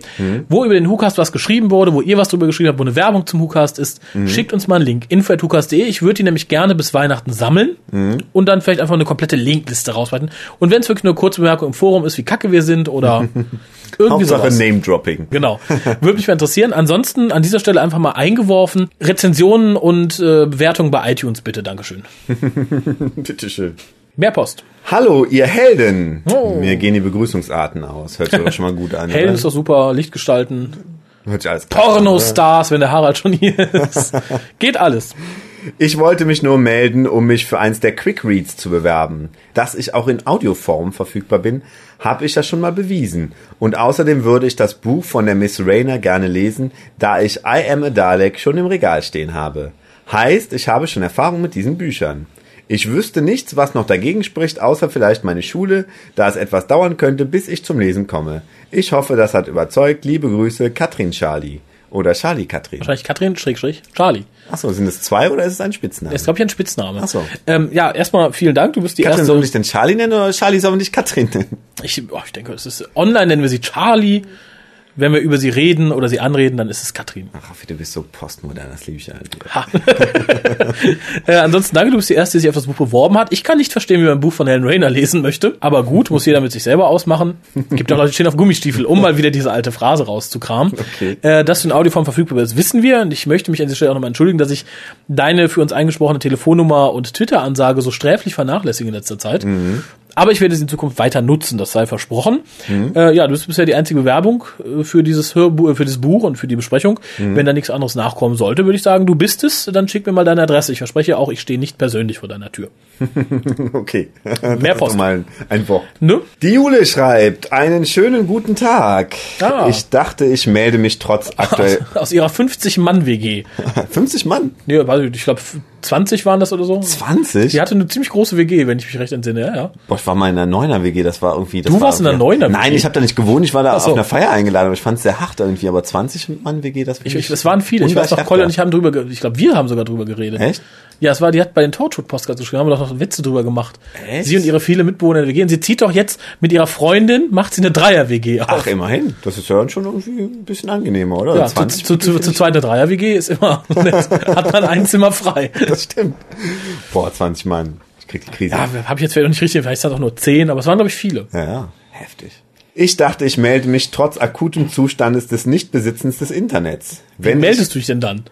wo über den WhoCast was geschrieben wurde, wo ihr was drüber geschrieben habt, wo eine Werbung zum WhoCast ist, Mhm. schickt uns mal einen Link. info.hucast.de. Ich würde die nämlich gerne bis Weihnachten sammeln Mhm. und dann vielleicht einfach eine komplette Linkliste rausweiten. Und wenn es wirklich nur eine kurze Bemerkung im Forum ist, wie kacke wir sind oder irgendwie sowas. Name-Dropping. Genau. Würde mich mal interessieren. Ansonsten an dieser Stelle einfach mal eingeworfen. Rezensionen und äh, Bewertungen bei iTunes bitte. Dankeschön. Bitteschön. Mehr Post. Hallo, ihr Helden. Oh. Mir gehen die Begrüßungsarten aus. Hört sich doch schon mal gut an. Helden oder? ist doch super. Lichtgestalten. Hört sich alles krass an? Pornostars, wenn der Harald schon hier ist. Geht alles. Ich wollte mich nur melden, um mich für eins der Quick Reads zu bewerben. Dass ich auch in Audioform verfügbar bin, habe ich ja schon mal bewiesen. Und außerdem würde ich das Buch von der Miss Rayner gerne lesen, da ich I Am a Dalek schon im Regal stehen habe. Heißt, ich habe schon Erfahrung mit diesen Büchern. Ich wüsste nichts, was noch dagegen spricht, außer vielleicht meine Schule, da es etwas dauern könnte, bis ich zum Lesen komme. Ich hoffe, das hat überzeugt. Liebe Grüße, Katrin Charlie. Oder Charlie Katrin. Wahrscheinlich Katrin, Schrägstrich, Charlie. Achso, sind es zwei oder ist es ein Spitzname? Das ist, glaube ich, ein Spitzname. Ach so. Ähm, ja, erstmal vielen Dank. Du bist die Katrin erste. soll dich denn Charlie nennen oder Charlie soll man dich Katrin nennen? Ich, oh, ich denke, es ist online nennen wir sie Charlie. Wenn wir über sie reden oder sie anreden, dann ist es Katrin. Ach, Raffi, du bist so postmodern, das liebe ich ja. äh, ansonsten danke, du bist die Erste, die sich auf das Buch beworben hat. Ich kann nicht verstehen, wie man ein Buch von Helen Rayner lesen möchte. Aber gut, muss jeder mit sich selber ausmachen. Gibt auch Leute, die stehen auf Gummistiefel, um mal wieder diese alte Phrase rauszukramen. Okay. Äh, dass du in Audioform verfügbar bist, wissen wir. Und ich möchte mich an dieser Stelle auch nochmal entschuldigen, dass ich deine für uns eingesprochene Telefonnummer und Twitter-Ansage so sträflich vernachlässige in letzter Zeit. Aber ich werde sie in Zukunft weiter nutzen, das sei versprochen. Äh, ja, du bist bisher die einzige Bewerbung äh, für dieses Hörbuch, für dieses Buch und für die Besprechung. Wenn da nichts anderes nachkommen sollte, würde ich sagen, du bist es, dann schick mir mal deine Adresse. Ich verspreche auch, ich stehe nicht persönlich vor deiner Tür. Okay. Mehr Das Post. mal ein, Wort. Ne? Die Jule schreibt, einen schönen guten Tag. Ah. Ich dachte, ich melde mich trotz aktuell Aus ihrer 50-Mann-WG. 50 Mann. Nee, weiß ich, glaube 20 waren das oder so. 20? Die hatte eine ziemlich große WG, wenn ich mich recht entsinne, ja, ja. Boah, ich war mal in einer Neuner WG, das war irgendwie. Das Du war warst in einer irgendwie- Neuner WG? Nein, ich habe da nicht gewohnt, ich war da so. auf einer Feier eingeladen, aber ich fand es sehr hart irgendwie. Aber 20 Mann WG, das Ich, ich, es waren viele. Ich weiß noch, Colin und ich haben drüber, ich glaube, wir haben sogar drüber geredet. Echt? Ja, es war, die hat bei den Torchwood Postcards geschrieben, haben wir doch noch Witze drüber gemacht. Echt? Sie und ihre viele Mitbewohner in der WG. Und sie zieht doch jetzt mit ihrer Freundin, macht sie eine Dreier-WG auf. Ach, immerhin. Das ist ja dann schon irgendwie ein bisschen angenehmer, oder? ja, zu, zu, zu, zu zweiter Dreier-WG ist immer, hat man ein Zimmer frei. Das stimmt. Boah, 20 Mann. Ich krieg die Krise. Ja, habe ich jetzt vielleicht noch nicht richtig, vielleicht sind es auch nur zehn, aber es waren, glaube ich, viele. Ja, ja, heftig. Ich dachte, ich melde mich trotz akutem Zustandes des Nichtbesitzens des Internets. Wie Wenn meldest du dich denn dann?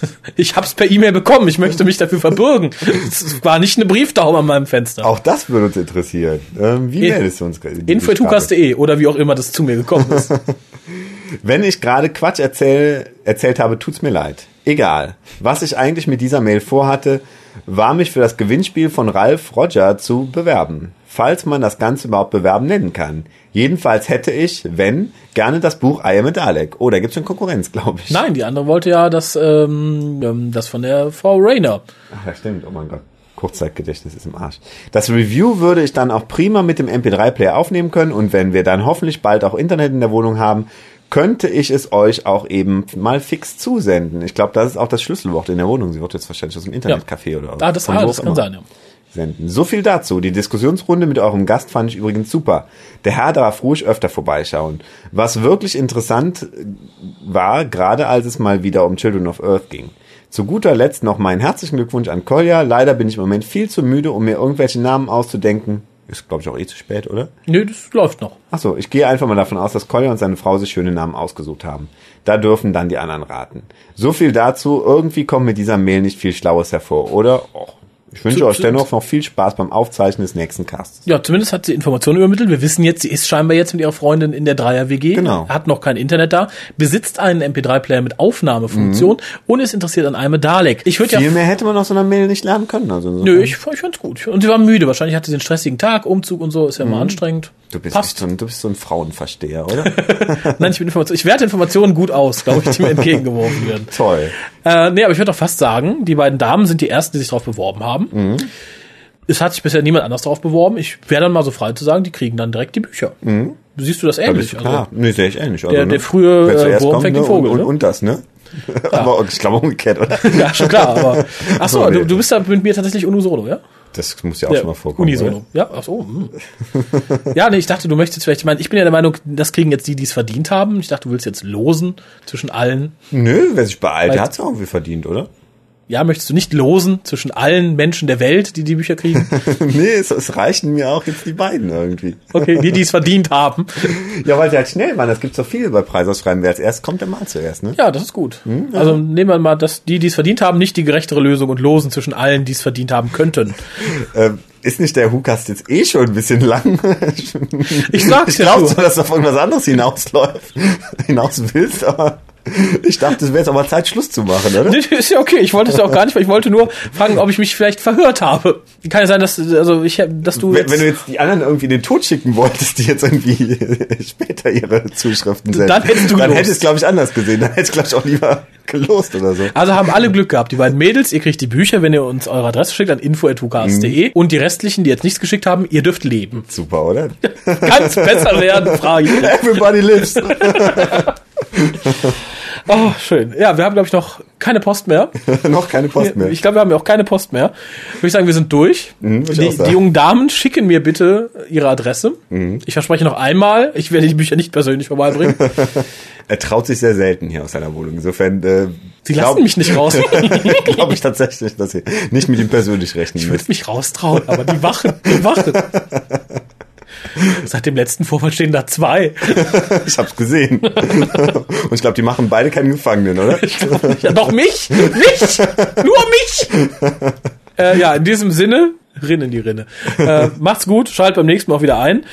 Ich hab's per E-Mail bekommen, ich möchte mich dafür verbürgen. Es war nicht eine Brieftaube an meinem Fenster. auch das würde uns interessieren. Ähm, wie In- meldest du uns? Info.hukas.de oder wie auch immer das zu mir gekommen ist. Wenn ich gerade Quatsch erzähl, erzählt habe, tut's mir leid. Egal. Was ich eigentlich mit dieser Mail vorhatte, war mich für das Gewinnspiel von Ralph Roger zu bewerben. Falls man das Ganze überhaupt bewerben nennen kann. Jedenfalls hätte ich, wenn, gerne das Buch I Am a Dalek. Oh, da gibt's schon Konkurrenz, glaube ich. Nein, die andere wollte ja das, ähm, ähm, das von der Frau Rayner. Ach ja, stimmt. Oh mein Gott. Kurzzeitgedächtnis ist im Arsch. Das Review würde ich dann auch prima mit dem MP3-Player aufnehmen können und wenn wir dann hoffentlich bald auch Internet in der Wohnung haben, könnte ich es euch auch eben mal fix zusenden. Ich glaube, das ist auch das Schlüsselwort in der Wohnung. Sie wird jetzt wahrscheinlich aus dem Internetcafé oder Ah, das, ah, das kann sein, ja. Senden. So viel dazu. Die Diskussionsrunde mit eurem Gast fand ich übrigens super. Der Herr darf ruhig öfter vorbeischauen. Was wirklich interessant war, gerade als es mal wieder um Children of Earth ging. Zu guter Letzt noch meinen herzlichen Glückwunsch an Kolja. Leider bin ich im Moment viel zu müde, um mir irgendwelche Namen auszudenken. Ist, glaube ich, auch eh zu spät, oder? Nö, das läuft noch. Achso, ich gehe einfach mal davon aus, dass Kolja und seine Frau sich schöne Namen ausgesucht haben. Da dürfen dann die anderen raten. So viel dazu. Irgendwie kommt mit dieser Mail nicht viel Schlaues hervor, oder? Och, ich wünsche Zu- euch dennoch noch viel Spaß beim Aufzeichnen des nächsten Casts. Ja, zumindest hat sie Informationen übermittelt. Wir wissen jetzt, sie ist scheinbar jetzt mit ihrer Freundin in der Dreier-WG. Genau. Hat noch kein Internet da. Besitzt einen MP3-Player mit Aufnahmefunktion und ist interessiert an einem Dalek. Ich würde ja Viel mehr hätte man aus so einer Mail nicht lernen können. Also insofern- Nö, ich, ich fand's gut. Und sie war müde. Wahrscheinlich hatte sie einen stressigen Tag, Umzug und so, ist ja immer anstrengend. du, bist Passt. so ein, du bist so ein Frauenversteher, oder? Nein, ich bin Information. Ich werte Informationen gut aus, glaube ich, die mir entgegengeworfen werden. Toll. Äh, nee, aber ich würde doch fast sagen, die beiden Damen sind die ersten, die sich darauf beworben haben. Mhm. Es hat sich bisher niemand anders darauf beworben. Ich wäre dann mal so frei zu sagen, die kriegen dann direkt die Bücher. Siehst du das Da ähnlich? du klar. nee, sehe ich ähnlich. Also, der- der frühe, wer äh, Wurm fängt ne? den Vogel, und, ne? und, und das, ne? Aber ich glaube umgekehrt, oder? Also, ja, schon klar. Aber ach so, So, nee. du, du bist da mit mir tatsächlich unisono, ja? Das muss ja auch schon mal vorkommen. Unisono. Ja, ach so. Hm. ja, nee, ich dachte, du möchtest vielleicht, ich meine, ich bin ja der Meinung, das kriegen jetzt die, die es verdient haben. Ich dachte, du willst jetzt losen zwischen allen. Nö, wer sich beeilt, der hat's ja irgendwie verdient, oder? Ja, möchtest du nicht losen zwischen allen Menschen der Welt, die die Bücher kriegen? nee, es, es reichen mir auch jetzt die beiden irgendwie. Okay, die, die es verdient haben. Ja, weil sie halt schnell waren. Das gibt's doch viel bei Preisausschreiben. Wer als erst kommt, der mal zuerst, ne? Ja, das ist gut. Also nehmen wir mal, dass die, die es verdient haben, nicht die gerechtere Lösung und losen zwischen allen, die es verdient haben könnten. Ähm, ist nicht der Hukast jetzt eh schon ein bisschen lang? Ich sag's ich ja glaube nur. zwar, dass du auf irgendwas anderes hinausläuft, hinaus willst, aber ich dachte, es wäre jetzt auch mal Zeit, Schluss zu machen, oder? Nee, ist ja okay. Ich wollte es auch gar nicht, weil ich wollte nur fragen, ob ich mich vielleicht verhört habe. Kann ja sein, dass, also ich, dass du Wenn, jetzt, wenn du jetzt die anderen irgendwie in den Tod schicken wolltest, die jetzt irgendwie später ihre Zuschriften senden, Dann hättest du dann hätte ich es, glaube ich, anders gesehen. Dann hätte ich, glaube ich, auch lieber gelost oder so. also haben alle Glück gehabt. Die beiden Mädels, ihr kriegt die Bücher, wenn ihr uns eure Adresse schickt an info.hukas.de und die restlichen, die jetzt nichts geschickt haben, ihr dürft leben. Super, oder? Kann's besser werden, Frage. Everybody lives. Oh, schön. Ja, wir haben, glaube ich, noch keine Post mehr. noch keine Post mehr. Ich glaube, wir haben ja auch keine Post mehr. Würde ich sagen, wir sind durch. Mhm, die, die jungen Damen schicken mir bitte ihre Adresse. Ich verspreche noch einmal, ich werde die Bücher nicht persönlich vorbeibringen. Er traut sich sehr selten hier aus seiner Wohnung. Insofern, äh, Sie lassen mich nicht raus. glaube ich tatsächlich, dass sie nicht mit ihm persönlich rechnen Ich würde mich raustrauen, aber die Wachen, die Wachen. Seit dem letzten Vorfall stehen da zwei. Ich hab's gesehen. Und ich glaube, die machen beide keinen Gefangenen, oder? Ich glaub nicht. Ja, doch mich! Mich! Nur mich! äh, ja, in diesem Sinne, Rinnen die Rinne. Äh, macht's gut, schaltet beim nächsten Mal auch wieder ein.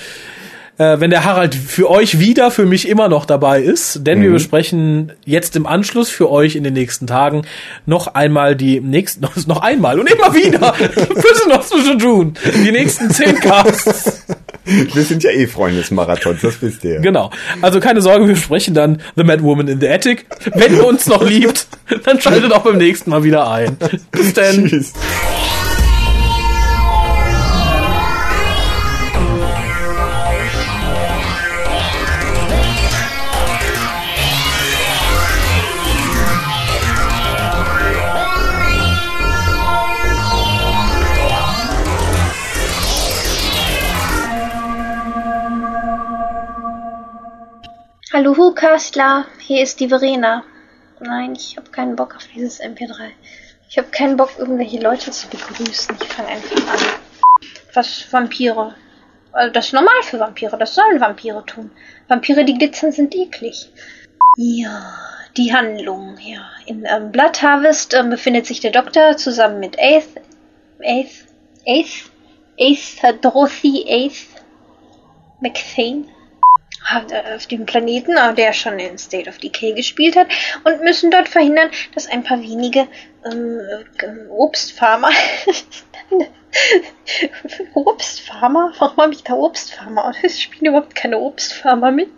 Äh, wenn der Harald für euch wieder, für mich immer noch dabei ist, denn wir besprechen jetzt im Anschluss für euch in den nächsten Tagen noch einmal die nächsten, noch, noch einmal und immer wieder, für noch zu tun, die nächsten zehn Casts. Wir sind ja eh Freunde des Marathons, das wisst ihr. Genau. Also keine Sorge, wir sprechen dann The Mad Woman in the Attic. Wenn ihr uns noch liebt, dann schaltet auch beim nächsten Mal wieder ein. Bis dann. Tschüss. Hallo Hukastler, hier ist die Verena. Nein, ich habe keinen Bock auf dieses MP3. Ich habe keinen Bock, irgendwelche Leute zu begrüßen. Ich fange einfach an. Was Vampire? Also das ist normal für Vampire, das sollen Vampire tun. Vampire, die glitzern, sind eklig. Ja, die Handlung, ja. Im ähm, Blood Harvest ähm, befindet sich der Doktor zusammen mit Ace, Ace, Ace, Ace, Dorothy Ace, McFane auf dem Planeten, äh, der schon in State of Decay gespielt hat, und müssen dort verhindern, dass ein paar wenige ähm, äh, Obstfarmer. Obstfarmer? Warum habe ich da Obstfarmer? Es spielen überhaupt keine Obstfarmer mit.